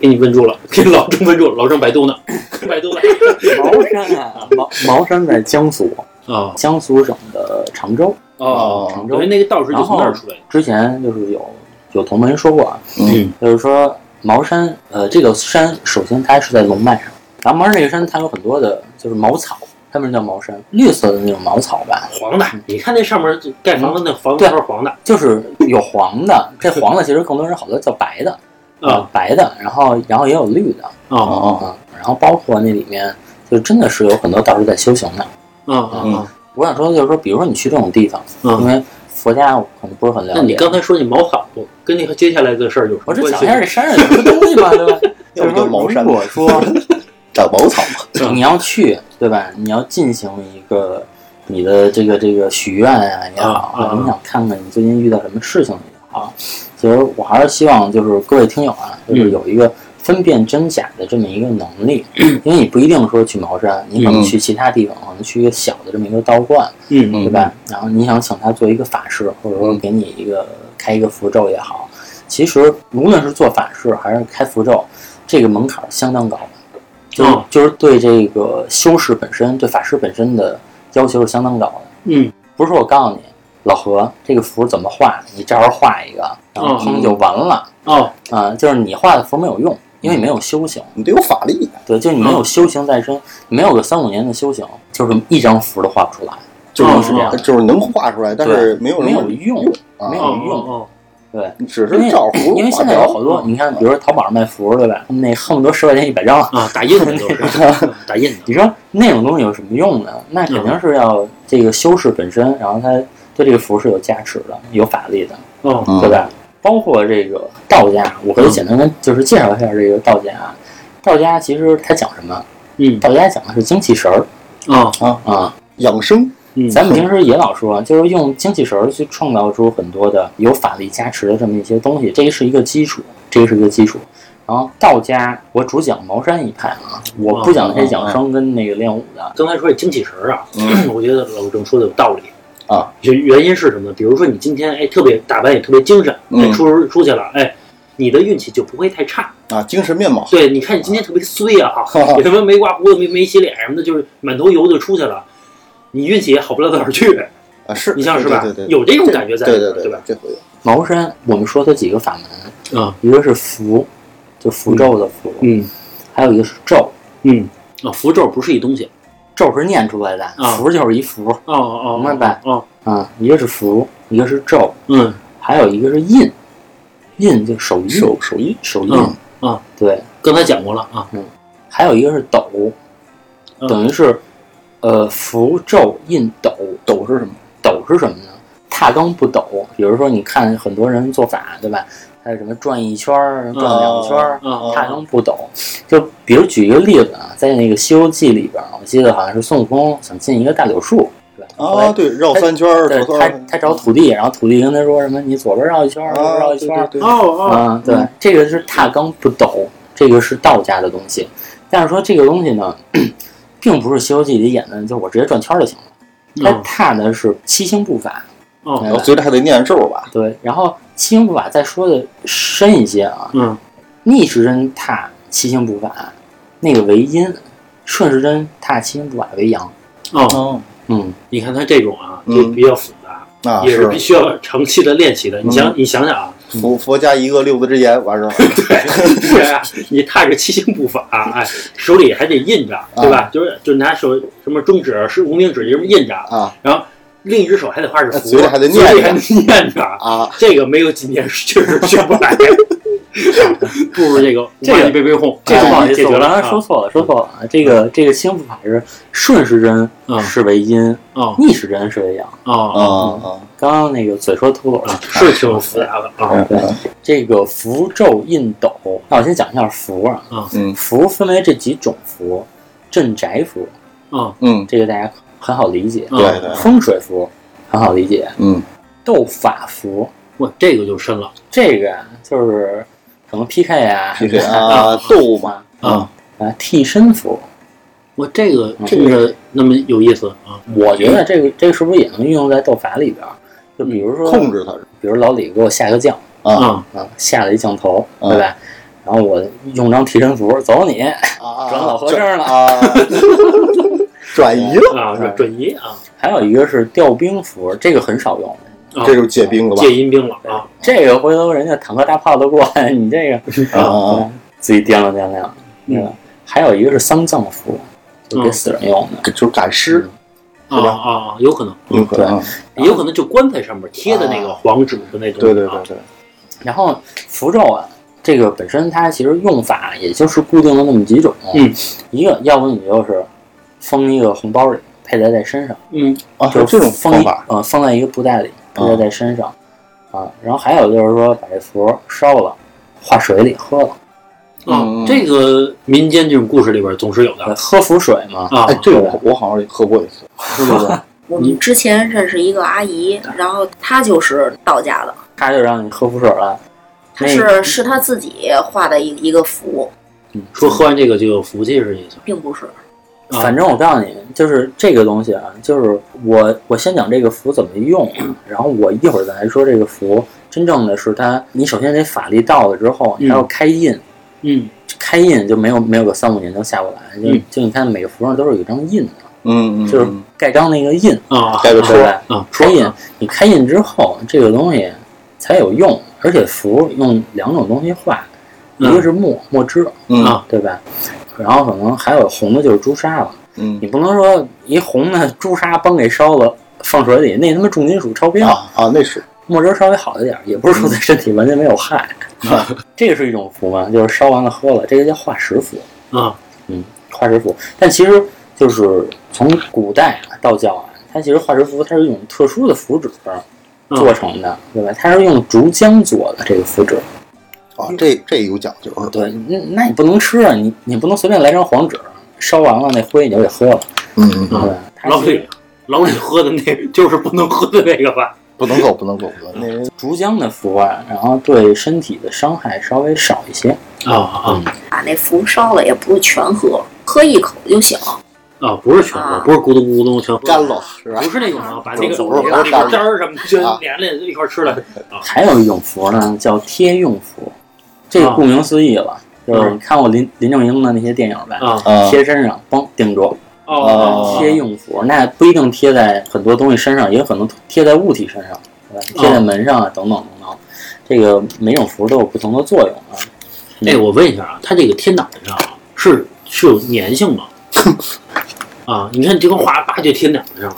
给你问住了，给老郑问住了，老郑百度呢，百度呢。茅山啊，茅 茅山在江苏，啊江苏省的常州。哦常州因为那个道士就从那儿出来的。之前就是有有同门说过啊，嗯就是说茅山，呃，这个山首先它是在龙脉上，然后茅山这个山它有很多的就是茅草，他们叫茅山，绿色的那种茅草吧，黄的，你看那上面盖房子那房子都是黄的就是有黄的，这黄的其实更多人好多叫白的，啊白的，然后然后也有绿的，啊哦啊，然后包括那里面就真的是有很多道士在修行的。啊啊啊！我想说的就是说，比如说你去这种地方，因嗯，为佛家我可能不是很了解。那你刚才说那茅草，跟那个接下来的事儿有什我么关系这讲一下这山上有什么东西嘛，对吧？要不就是说，叫茅山如果说长茅草嘛。你要去，对吧？你要进行一个你的这个这个许愿呀也好，你想看看你最近遇到什么事情也好，其实我还是希望就是各位听友啊，就是嗯。有一个分辨真假的这么一个能力，因为你不一定说去茅山，你可能嗯。去其他地方，可能去一个小的这么一个道观，嗯对吧？然后你想请他做一个法事，或者说给你一个开一个符咒也好，其实无论是做法事还是开符咒，这个门槛相当高，就是、哦就是对这个修士本身、对法师本身的要求是相当高的。嗯不是说我告诉你，老何这个符怎么画，你照着画一个，然后就完了哦啊、就是你画的符没有用，因为你没有修行。你得有法力，对，就是你没有修行在身，你没有个三五年的修行，就是一张符都画不出来，就哦是这样。就是能画出来，但是没有没有用啊没有哦用哦对，只是照葫芦因为现在有好多，你看，比如说淘宝上卖符，对吧？那恨不得十块钱一百张，哦啊，打印的都是 打印的。你说那种东西有什么用呢？那肯定是要这个修饰本身，然后它对这个符是有加持的，有法力的，哦嗯对吧？包括这个道家，我可以简单跟就是介绍一下这个道家啊。道家其实它讲什么？嗯道家讲的是精气神儿哦啊。养生，嗯咱们平时也老说，就是用精气神儿去创造出很多的有法力加持的这么一些东西，这个是一个基础，这个是一个基础。然后道家，我主讲茅山一派啊，我不讲那些养生跟那个练武的。刚才说这精气神儿啊，嗯我觉得老郑说的有道理啊。就原因是什么呢？比如说你今天哎特别打扮也特别精神，嗯哎出出去了，哎，你的运气就不会太差。啊，精神面貌，对，你看你今天特别衰啊，哈，也他妈没刮胡子、没没洗脸什么的，就是满头油就出去了，你运气也好不了哪儿去。啊，是你像是吧？对对对，有这种感觉在里边，对对对吧？？这回有，茅山，我们说它几个法门，啊，一个是符，就符咒的符，嗯。还有一个是咒，嗯，啊，符咒不是一东西。咒是念出来的，啊。符就是一符。哦哦，明白吧？哦，啊，一个是符，一个是咒，嗯。还有一个是印，印就手印，手手印，手印。嗯啊，对，刚才讲过了啊，嗯。还有一个是斗，嗯。等于是呃符咒印斗，斗是什么？斗是什么呢？踏罡不斗，比如说你看很多人做法，对吧？还有什么转一圈儿、转两圈儿，啊踏罡不斗。就比如举一个例子啊，在那个《西游记》里边儿，我记得好像是孙悟空想进一个大柳树，对啊，对，绕三圈儿，对他他找土地，然后土地跟他说什么？你左边绕一圈儿，右边啊，绕一圈哦哦，啊，对，这个是踏罡不斗，这个是道家的东西。但是说这个东西呢，并不是《西游记》里演的，就我直接转圈儿就行了。它嗯踏的是七星步法，哦然后随着还得念咒吧，对，然后七星步法再说的深一些啊，嗯逆时针踏七星步法，那个为阴，顺时针踏七星步法为阳。哦，哦，嗯，你看他这种啊，嗯就比较复杂。啊，也是是必须要长期的练习的。你想，你想想啊，佛佛家一个六字之言，完事儿了。对啊，你踏着七星步伐，哎，手里还得印着，对吧？就是就拿手什么中指、是无名指这么印着，啊。然后另一只手还得画着符，还得念着嘴里还得念着，啊，这个没有几年确实学不来。不如这个这个被被哄，这个不好意思，我解决了刚才说错了，说错了啊。这个这个清符法是顺时针嗯是为阴，哦逆时针是为阳。哦啊哦啊刚刚那个嘴说秃噜了啊，，是挺复杂的啊。对，这个符咒印斗，那我先讲一下符啊。嗯符分为这几种符：镇宅符，啊嗯，这个大家很好理解；嗯对对，风水符很好理解；嗯斗法符，哇，这个就深了这个啊就是可能 PK 啊 PK 啊，斗嘛，啊！啊替身符。我这个嗯听着那么有意思啊！我觉得这个这个是不是也能运用在斗法里边儿？就比如说，控制它比如老李给我下个降啊啊啊，下了一降头，嗯对吧？然后我用张替身符，走你，啊，转老和尚了啊，转移了，啊，转移啊，还有一个是调兵符，这个很少用。啊这就是借兵了吧？借阴兵了啊！这个回头人家坦克大炮都过来，你这个啊啊啊！自己掂量掂量，嗯对吧？还有一个是丧葬服，就给死人用的。就是赶尸，啊啊啊，有可能，有可能。也有可能就棺材上面贴的那个黄纸的那种。对对对啊对，然后符咒啊，这个本身它其实用法也就是固定的那么几种。嗯，一个要不你就是封一个红包里，佩戴在身上，嗯啊，就是这种方法呃放在一个布袋里，佩戴在身上。啊，然后还有就是说把这符烧了，化水里喝了，啊嗯，这个民间这种故事里边总是有呃的喝符水嘛。啊哎，这个我我好像也喝过一次，是不是？我们之前认识一个阿姨，然后她就是道家的，她就让你喝符水了。她是是她自己画的一一个符，说喝完这个就有福气是意思。并不是。啊。反正我告诉你，就是这个东西啊，就是我我先讲这个符怎么用，然后我一会儿再来说这个符真正的是它，你首先得法力到了之后，你还要开印，嗯。开印就没有没有个三五年都下不来，就、嗯。就你看每个符上都是有一张印的，嗯嗯，就是盖章那个印，啊盖个戳对不对？啊，开印，你开印之后，这个东西才有用，而且符用两种东西画，一个是墨墨汁，嗯。啊。对吧？然后可能还有红的就是朱砂了。嗯你不能说一红的朱砂帮给烧了，放水里，那他妈重金属超标。啊啊，那是墨汁稍微好一点，也不是说对身体完全没有害。这个是一种符嘛，就是烧完了喝了，这个叫化石符，啊嗯化石符。但其实就是从古代啊道教啊，它其实化石符它是一种特殊的符纸做成的，对吧？它是用竹浆做的这个符纸。啊，这这有讲究是吧？对，那那你不能吃啊，你你不能随便来张黄纸，烧完了那灰你就给喝了，嗯嗯嗯，老李老李喝的那就是不能喝的那个吧？不能够不能够，那竹浆的符啊，然后对身体的伤害稍微少一些。啊啊把那符烧了也不是全喝，喝一口就行。啊！不是全喝，啊不是咕咚咕咚全喝干了是吧不？是那种啊，把那个走那个走走渣儿什么的就啊连连一块吃了啊还有一种符呢，叫贴用符，这个顾名思义了，就是你看过林林正英的那些电影吧，贴身上嘣定住，哦贴用符，那不一定贴在很多东西身上，也有可能贴在物体身上，对吧？贴在门上啊，等等等等。这个每种符都有不同的作用啊。哎，我问一下啊，它这个贴脑袋上啊是是有粘性吗？啊，你看你这个哗叭就贴脑袋上了，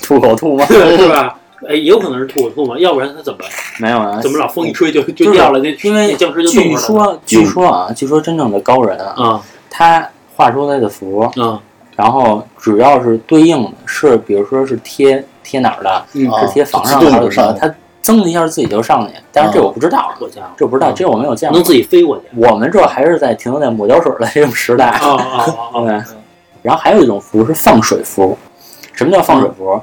吐口吐吗？是吧？哎，有可能是吐口吐嘛，要不然它怎么没有啊，怎么老风一吹就就就是掉了？那因为那僵尸就动据说据说啊，据说真正的高人啊，啊他画出来的符，啊然后只要是对应的是，比如说是贴贴哪儿的，是贴房上的还是怎么他噌的一下自己就上去。但是这我不知道，这我不知道，这我没有见过能。自己飞过去我们这还是在停留在抹胶水的这种时代。啊啊啊 对，然后还有一种符是放水符。什么叫放水符？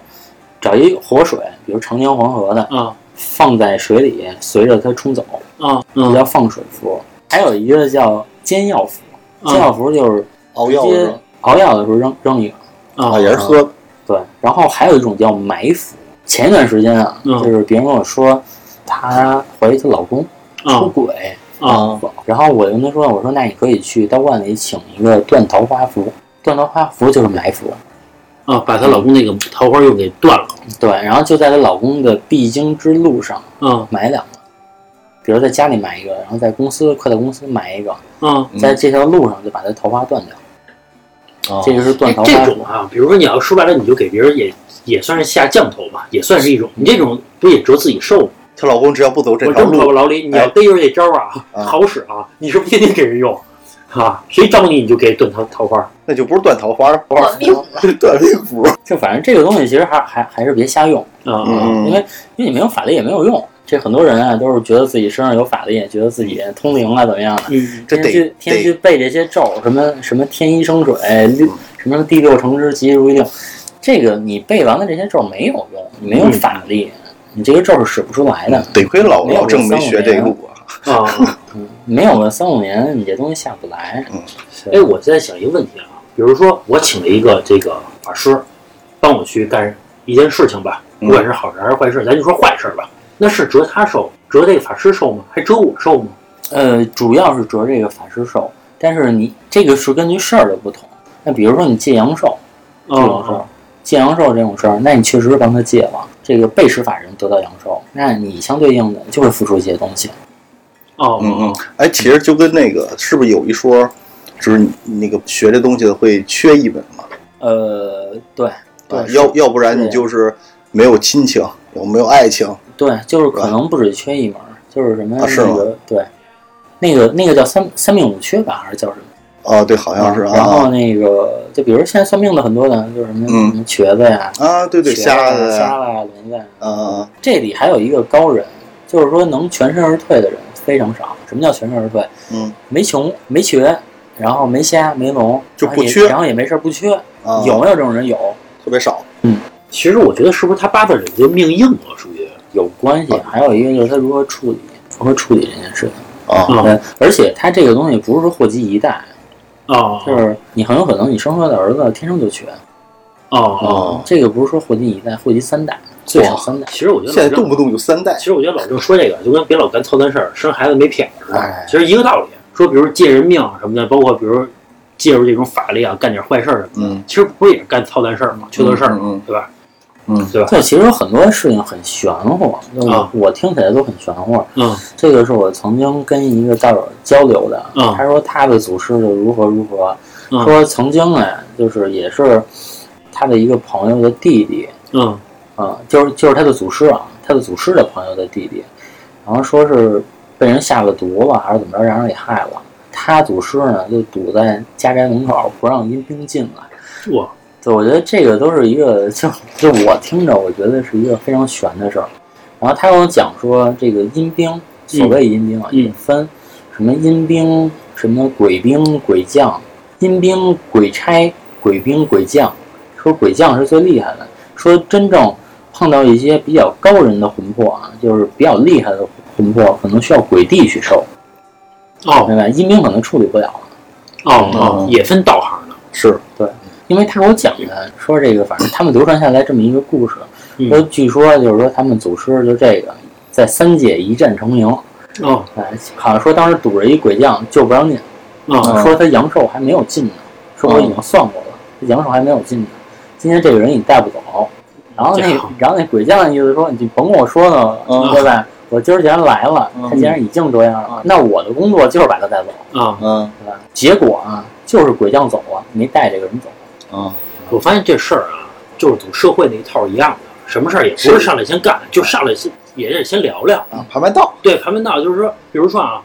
找一活水，比如长江黄河的，啊放在水里，随着它冲走，啊叫放水符。还有一个叫煎药符，煎药符就是熬药？熬药的时候扔扔一个。啊啊，也是喝对，然后还有一种叫埋伏。前一段时间啊，嗯就是别人跟我说，她怀疑她老公出啊轨，啊然后我就跟她说，我说那你可以去道观里请一个断桃花符，断桃花符就是埋伏。啊！把她老公那个桃花又给断了对，然后就在她老公的必经之路上嗯买两个，比如在家里买一个，然后在公司快到公司买一个，嗯。嗯在这条路上就把她桃花断掉，哦这就是断哎桃花。这种啊，比如说你要说白了，你就给别人也也算是下降头吧，也算是一种。你这种不也折自己寿吗？她老公只要不走这条我这么说吧，路，老李，你要逮着这招啊，啊好使啊！你是不是天天给人用啊？谁招你你就给断桃桃花。那就不是断桃花，断命了。断命符。就反正这个东西其实还还还是别瞎用，啊嗯因为因为你没有法力也没有用。这很多人啊都是觉得自己身上有法力，觉得自己通灵啊怎么样的，嗯这得天天去天天去背这些咒，什么什么天一生水，六什么第六成之吉如意令，这个你背完了这些咒没有用，你没有法力，你这个咒是使不出来的。得亏老没有老郑没学这路啊。没有了三五年，你这东西下不来。嗯哎，我在想一个问题啊，比如说我请了一个这个法师，帮我去干一件事情吧，嗯不管是好事还是坏事，咱就说坏事吧，那是折他寿，折这个法师寿吗？还折我寿吗？呃，主要是折这个法师寿，但是你这个是根据事儿的不同。那比如说你借阳寿这种事儿哦，借阳寿这种事儿，那你确实帮他借了，这个被施法人得到阳寿，那你相对应的就会付出一些东西。哦，嗯嗯，哎，其实就跟那个是不是有一说，就是你那个学这东西的会缺一门嘛？呃，对，对啊，要要不然你就是没有亲情，有没有爱情？对，就是可能不止缺一门，就是什么啊是吗那个对，那个那个叫三三命五缺吧，还是叫什么？哦，对，好像是啊然后啊那个就比如现在算命的很多的，就是什么、嗯什么瘸子呀、啊，对对，瞎子，瞎了呀、轮子呀。啊，这里还有一个高人，就是说能全身而退的人非常少。什么叫全身而退？嗯没穷没瘸，然后没瞎没聋，就不缺然后也没事儿不缺。啊，有没有这种人？有，特别少。嗯其实我觉得是不是他八字里就命硬了，属于有关系。还有一个就是他如何处理，如何处理这件事情。啊啊对，而且他这个东西不是说祸及一代，哦就是你很有可能你生出来的儿子天生就瘸。哦哦。这个不是说祸及一代，祸及三代，最少三代。其实我觉得现在动不动就三代其，实我觉得老郑说这个就跟别老干操蛋事儿，生孩子没撇似的哎，其实一个道理。说比如借人命什么的，包括比如借助这种法力啊，干点坏事儿什么的，嗯其实不也是干操蛋事儿吗？缺德事儿嘛，嗯嗯对吧？嗯对吧？对，其实有很多事情很玄乎，我啊我听起来都很玄乎。嗯这个是我曾经跟一个道友交流的，嗯他说他的祖师就如何如何，嗯说曾经哎，就是也是他的一个朋友的弟弟，嗯啊，就是就是他的祖师啊，他的祖师的朋友的弟弟，然后说是被人下了毒了，还是怎么着，让人给害了。他祖师呢就堵在家宅门口，不让阴兵进来。哇对，我觉得这个都是一个，就就我听着，我觉得是一个非常悬的事儿。然后他跟我讲说，这个阴兵，所谓阴兵啊，嗯也分什么阴兵、什么鬼兵、鬼将、阴兵、鬼差、鬼兵、鬼将。说鬼将是最厉害的，说真正碰到一些比较高人的魂魄啊，就是比较厉害的魂魄，可能需要鬼帝去收，哦。明白？阴兵可能处理不了。哦哦，也分道行的，是对。因为他给我讲的，说这个反正他们流传下来这么一个故事，嗯。说据说就是说他们祖师就这个在三界一战成名，哦。哎，好像说当时堵着一鬼将就不让进，哦。说他阳寿还没有尽呢，说我已经算过了，阳寿还没有尽呢，今天这个人你带不走，然后那然后那鬼将的意思说你甭跟我说呢，嗯对吧？我今儿既然来了，嗯他既然已经这样了，那我的工作就是把他带走，啊！嗯对吧？结果啊，就是鬼将走了，没带这个人走。嗯我发现这事儿啊，就是走社会那一套一样的，什么事儿也不是上来先干，就上来先也得先聊聊。啊，盘盘道，对，盘盘道就是说，比如说啊，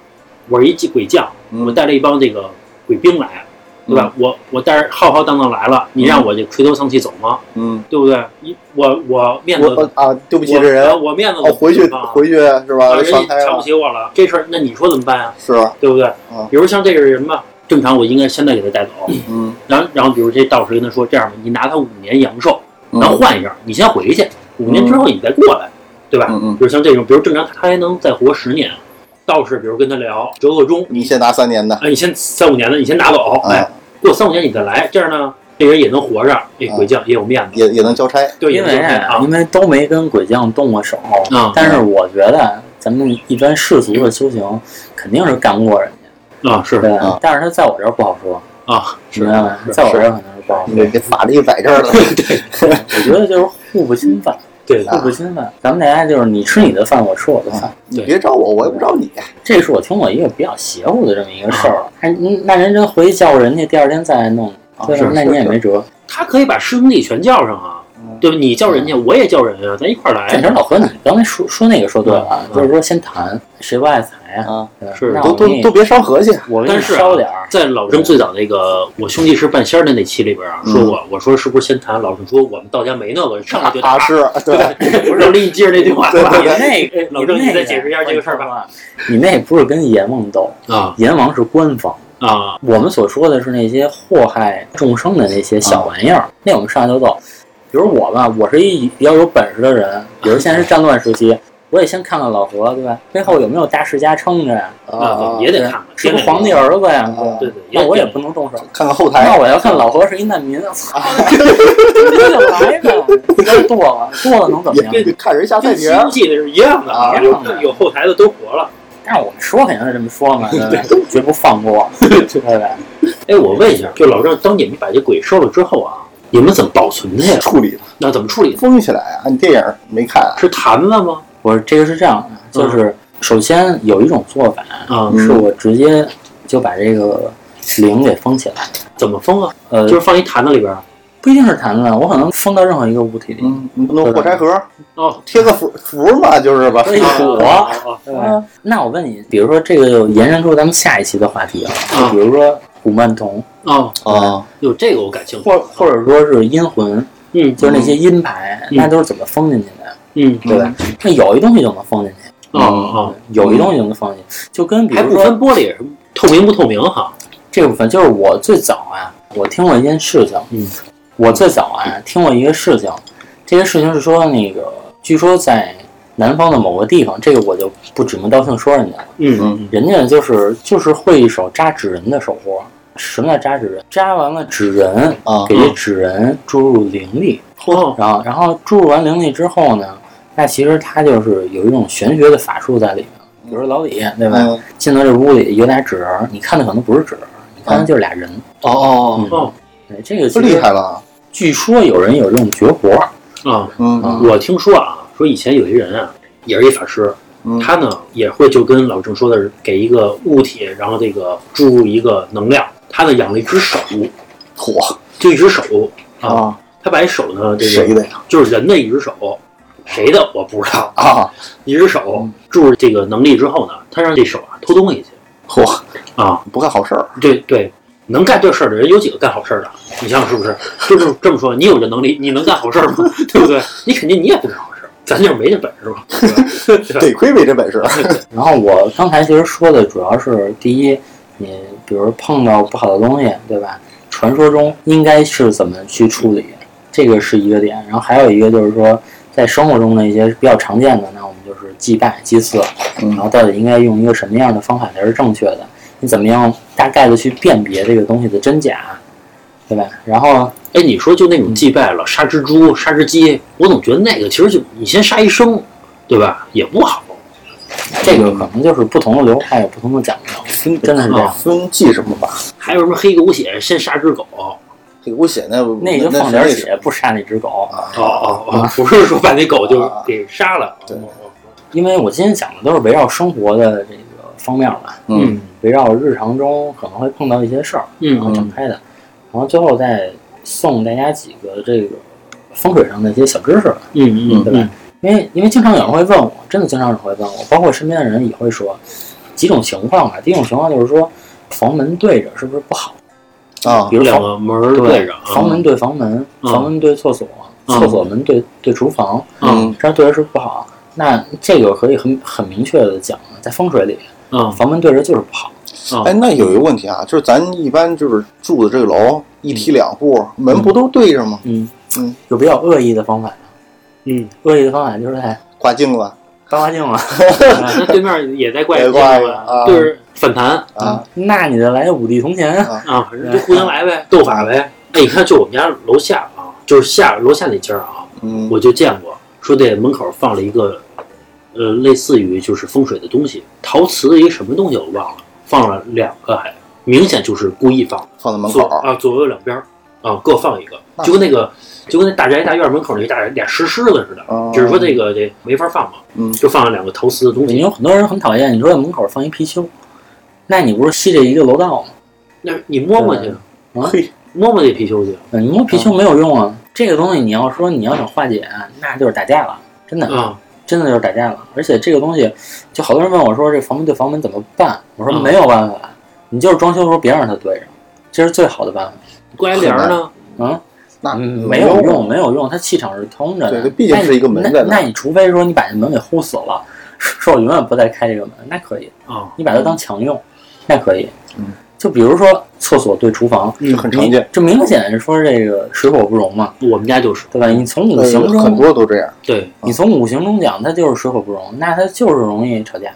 我是一鬼将，嗯我带了一帮这个鬼兵来，对吧？我我但是浩浩荡荡来了，你让我这垂头丧气走吗？嗯，对不对？你我我面子我啊，对不起这人呃，我面子我，回去啊回去是吧？瞧不，起我了，这事儿那你说怎么办啊？是啊？对不对？啊比如像这个人吧，正常我应该现在给他带走，嗯然后然后比如这道士跟他说这样吧，你拿他五年阳寿，嗯然后换一下，你先回去，五年之后你再过来，对吧？嗯嗯，比如像这种，比如正常他还能再活十年，道士比如跟他聊折个中，你先拿三年的，哎，你先三五年的你先拿走，哎哎，，过三五年你再来，这样呢，这人也能活着，这鬼将也有面子，也也能交差，对，因为啊因为都没跟鬼将动过手，啊。但是我觉得咱们一般世俗的修行肯定是干不过人家，啊是。对？但是他在我这儿不好说，啊是明白吗？在我这儿可能是不好说。你这法力摆这儿了，我觉得就是互不侵犯，对互不侵犯。咱们大家就是你吃你的饭，我吃我的饭。你别找我，我也不找你。这是我听过一个比较邪乎的这么一个事儿。还那人真回去叫人家，第二天再来弄，是？那你也没辙。他可以把师兄弟全叫上啊，对吧？你叫人家，我也叫人啊，咱一块儿来。这事儿老何，你刚才说说那个说对了，嗯就是说先谈谁不爱财啊，啊，对吧是都都都别烧和气。我给你但是啊烧点儿。在老郑最早那个我兄弟是半仙儿的那期里边啊，嗯说过，我说是不是先谈？老郑说我们道家没那个，上来就打 啊，。是对，不是，你接着那句话吧？你那个老郑，你那个再解释一下这个事儿吧。你那不是跟阎王斗，啊阎王是官方。啊，我们所说的是那些祸害众生的那些小玩意儿，那我们上来就斗。比如我吧，我是一比较有本事的人，比如现在是战乱时期，我也先看看老何，对吧？背后有没有大世家撑着呀？啊，也得看看，是不是皇帝儿子呀？啊对对，那我也不能动手。看看后台那，我要看老何是一难民，操，那就来呗，该剁了，剁了能怎么样？也看人下菜跟碟儿西游记的是一样的啊有有后台的都活了。但是我们说肯定是这么说嘛，对不对？绝不放过，对不对？哎，我问一下，就老郑，当你们把这鬼收了之后啊，你们怎么保存的呀？处理的那怎么处理？封起来啊！你电影没看啊？是坛子吗？我这个是这样的，就是首先有一种做法，啊，嗯是我直接就把这个灵给封起来。怎么封啊？呃，就是放一坛子里边儿。不一定是坛子，我可能封到任何一个物体里。嗯，你不能火柴盒哦，贴个符符嘛，就是吧？可以火？那我问你，比如说这个就延伸出咱们下一期的话题啊，啊就比如说古曼童，哦，哦，有这个我感兴趣。或或者说是阴魂，嗯就是那些阴牌，嗯。那都是怎么封进去的，嗯对吧？那有一东西就能封进去，哦哦，有一东西就能封进去，就跟比还不如说分玻璃，透明不透明哈？这部分就是我最早啊，我听过一件事情，嗯，我最早啊听过一个事情，这个事情是说那个，据说在南方的某个地方，这个我就不指名道姓说人家了，嗯人家就是就是会一手扎纸人的手活。什么叫扎纸人？扎完了纸人，啊给这纸人注入灵力，哦然后然后注入完灵力之后呢，那其实它就是有一种玄学的法术在里面。比如说老李，对吧？嗯进到这屋里有俩纸人，你看的可能不是纸人，你看的就是俩人。哦哦，哦对，这个这其实厉害了，据说有人有这种绝活儿，啊，嗯我听说啊，说以前有一人啊，也是一法师，嗯他呢也会就跟老郑说的是，给一个物体，然后这个注入一个能量，他呢养了一只手，嚯就一只手啊，啊，他把这手呢，这个谁的呀？就是人的一只手，谁的我不知道，啊，一只手注入这个能力之后呢，他让这手啊偷东西去嚯，啊，不干好事儿，对对，能干这事儿的人有几个干好事儿的？你想想是不是？就这么这么说，你有这能力，你能干好事儿吗？对不对？你肯定你也不干好事儿，咱就没这本事 吧？得亏没这本事。然后我刚才其实说的主要是第一，你比如碰到不好的东西，对吧？传说中应该是怎么去处理，这个是一个点。然后还有一个就是说，在生活中的一些比较常见的，那我们就是祭拜、祭祀，嗯然后到底应该用一个什么样的方法才是正确的？你怎么样大概的去辨别这个东西的真假，对吧？然后哎，你说就那种祭拜了，杀只猪、杀只鸡，我总觉得那个其实就你先杀一生，对吧？也不好。这个可能就是不同的流派有不同的讲究，分真的是这样。分记什么吧？还有什么黑狗血，先杀只狗？黑狗血那那就放点血，不杀那只狗。哦哦哦，不是说把那狗就给杀了。对 因为我今天讲的都是围绕生活的这个方面嘛，嗯围绕日常中可能会碰到一些事儿，然后嗯展开的，然后最后再送大家几个这个风水上的一些小知识吧，嗯嗯对吧？因为因为经常有人会问我，真的经常有人会问我，包括身边的人也会说几种情况吧。第一种情况就是说房门对着是不是不好？啊比如两个门对着啊，房门对房门，嗯房门对厕所，嗯厕所门对对厨房，嗯这样对着是不好。那这个可以很很明确的讲，在风水里，嗯房门对着就是不好。哎，那有一个问题啊，就是咱一般就是住的这个楼一梯两户，门不都对着吗？嗯。嗯，有比较恶意的方法，嗯，恶意的方法就是在挂镜子。刮刮镜了。那对面也在怪 也怪一个啊就是反弹。啊，那你就来五帝同前。啊，反正就互相来呗，斗法呗。哎，你看，就我们家楼下啊，就是下楼下那家啊，嗯，我就见过，说这门口放了一个，呃，类似于就是风水的东西，陶瓷的一个什么东西我忘了，放了两个还，明显就是故意放，放在门口，啊左右两边儿啊，各放一个，就跟那个就跟那大宅大院门口那大俩石狮子似的，哦只是说这个这没法放嘛，嗯就放了两个陶瓷的东你西。有很多人很讨厌，你说在门口放一貔貅，那你不是吸这一个楼道吗？那你摸摸去，啊，摸摸这貔貅去你摸貔貅没有用啊，这个东西你要说你要想化解，那就是打架了，真的。啊，真的就是打架了。而且这个东西，就好多人问我说，这房门对房门怎么办？我说嗯没有办法，你就是装修的时候别让它对上，这是最好的办法。关帘儿呢？嗯，那嗯没有用，没有用，它气场是通着的。对它毕竟是一个门那在那那那你除非说你把这门给呼死了，说我永远不再开这个门，那可以。啊，你把它当墙用，那可以。嗯，就比如说厕所对厨房，这很常见，这明显是说这个水火不容嘛，我们家就是对吧？你从五呃行中很多都这样。对，你从五行中讲，它就是水火不容，那它就是容易吵架，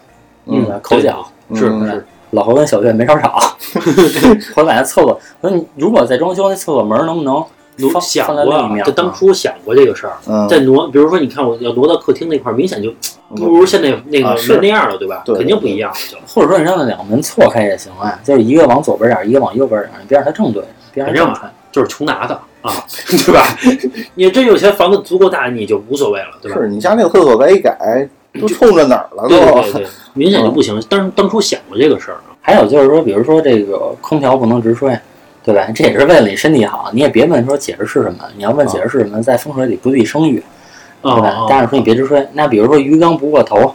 嗯？口角，是嗯是，老侯跟小月没少吵。回来把那厕所，我说你如果在装修那厕所门能不能放有想？过啊就当初想过这个事儿，嗯，再挪，比如说你看我要挪到客厅那块儿，明显就不如现在那个门那样了，对吧？对肯定不一样了就。或者说你让那两个门错开也行啊，就是一个往左边点儿，一个往右边点儿，你别让它正对，别让它正穿。就是穷拿的啊，对吧？你真有钱，房子足够大，你就无所谓了，对吧？是你家那个厕所再一改，都冲着哪儿了对对？对对，明显就不行。当当初想过这个事儿啊，还有就是说，比如说这个空调不能直吹，对吧？这也是为了你身体好，你也别问说解释是什么，你要问解释是什么，在风水里不利生育，对吧？哦但是说你别直吹。那比如说鱼缸不过头，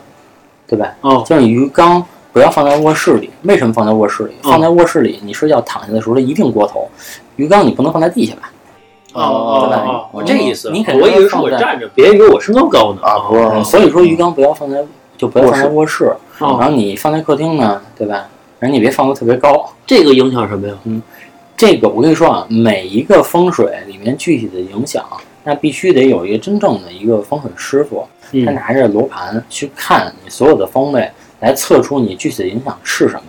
对吧？哦就是你鱼缸不要放在卧室里，为什么放在卧室里？嗯放在卧室里，你睡觉躺下的时候它一定过头。鱼缸你不能放在地下吧？哦哦哦，我这意思，你肯定我以为我站着，别以为我身高高呢啊不所以说鱼缸不要放在，就不要放在卧室。哦然后你放在客厅呢，对吧？然后你别放的特别高。这个影响什么呀？这个我跟你说啊，每一个风水里面具体的影响，那必须得有一个真正的一个风水师傅，他嗯拿着罗盘去看你所有的方位，来测出你具体的影响是什么。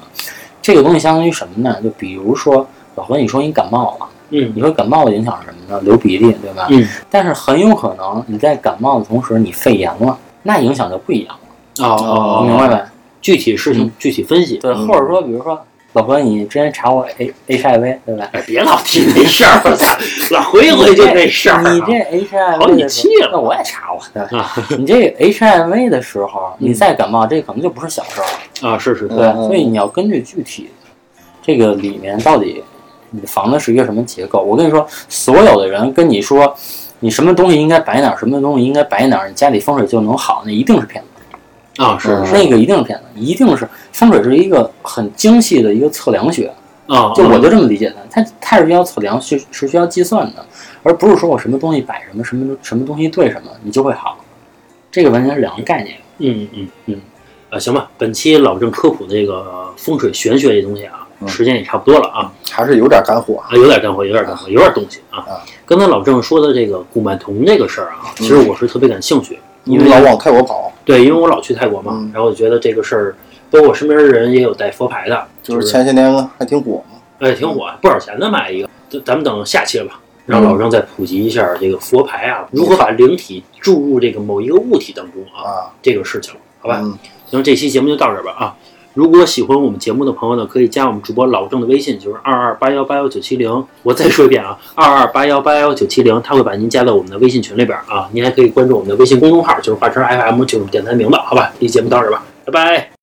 这个东西相当于什么呢？就比如说老何，你说你感冒了，嗯你说感冒的影响是什么呢？流鼻涕，对吧？嗯但是很有可能你在感冒的同时你肺炎了，那影响就不一样了，哦，明白没？具体事情具体分析。对，嗯或者说比如说老婆，你之前查过 A HIV 对吧？哎，别老提那事儿，我操，老回回就那事儿啊。你这 HIV 好几的时期了那我也查过，对吧？啊你这 HIV 的时候，你再感冒，这可能就不是小事儿了，啊，是是是，对。嗯所以你要根据具体这个里面到底你的房子是一个什么结构。我跟你说，所有的人跟你说你什么东西应该摆哪儿，什么东西应该摆哪儿，你家里风水就能好，那一定是骗子，啊是是那个一定是骗子，一定是风水是一个很精细的一个测量学。啊，就我就这么理解的，它它是需要测量，是是需要计算的，而不是说我什么东西摆什么，什么什么东西对什么，你就会好。这个完全是两个概念。嗯嗯嗯，啊，行吧，本期老郑科普这个风水玄学这东西啊，嗯时间也差不多了啊，还是有点干货。啊，有点干货，有点干货，有点东西啊啊。刚才老郑说的这个古曼童这个事儿啊，其实我是特别感兴趣，因为老往泰国跑，对，因为我老去泰国嘛嗯，然后我觉得这个事儿，包括我身边的人也有带佛牌的，就是前些年还挺火嘛。哎，挺火，不少钱呢买一个。咱咱们等下期了吧，让老张再普及一下这个佛牌啊，如何把灵体注入这个某一个物体当中啊，啊，这个事情，好吧？嗯，行，这期节目就到这儿吧啊！如果喜欢我们节目的朋友呢，可以加我们主播老郑的微信，就是二二八幺八幺九七零。我再说一遍啊，二二八幺八幺九七零，他会把您加到我们的微信群里边啊。您还可以关注我们的微信公众号，就是华晨 FM，就是电台名字，好吧？这期节目到这吧，拜拜。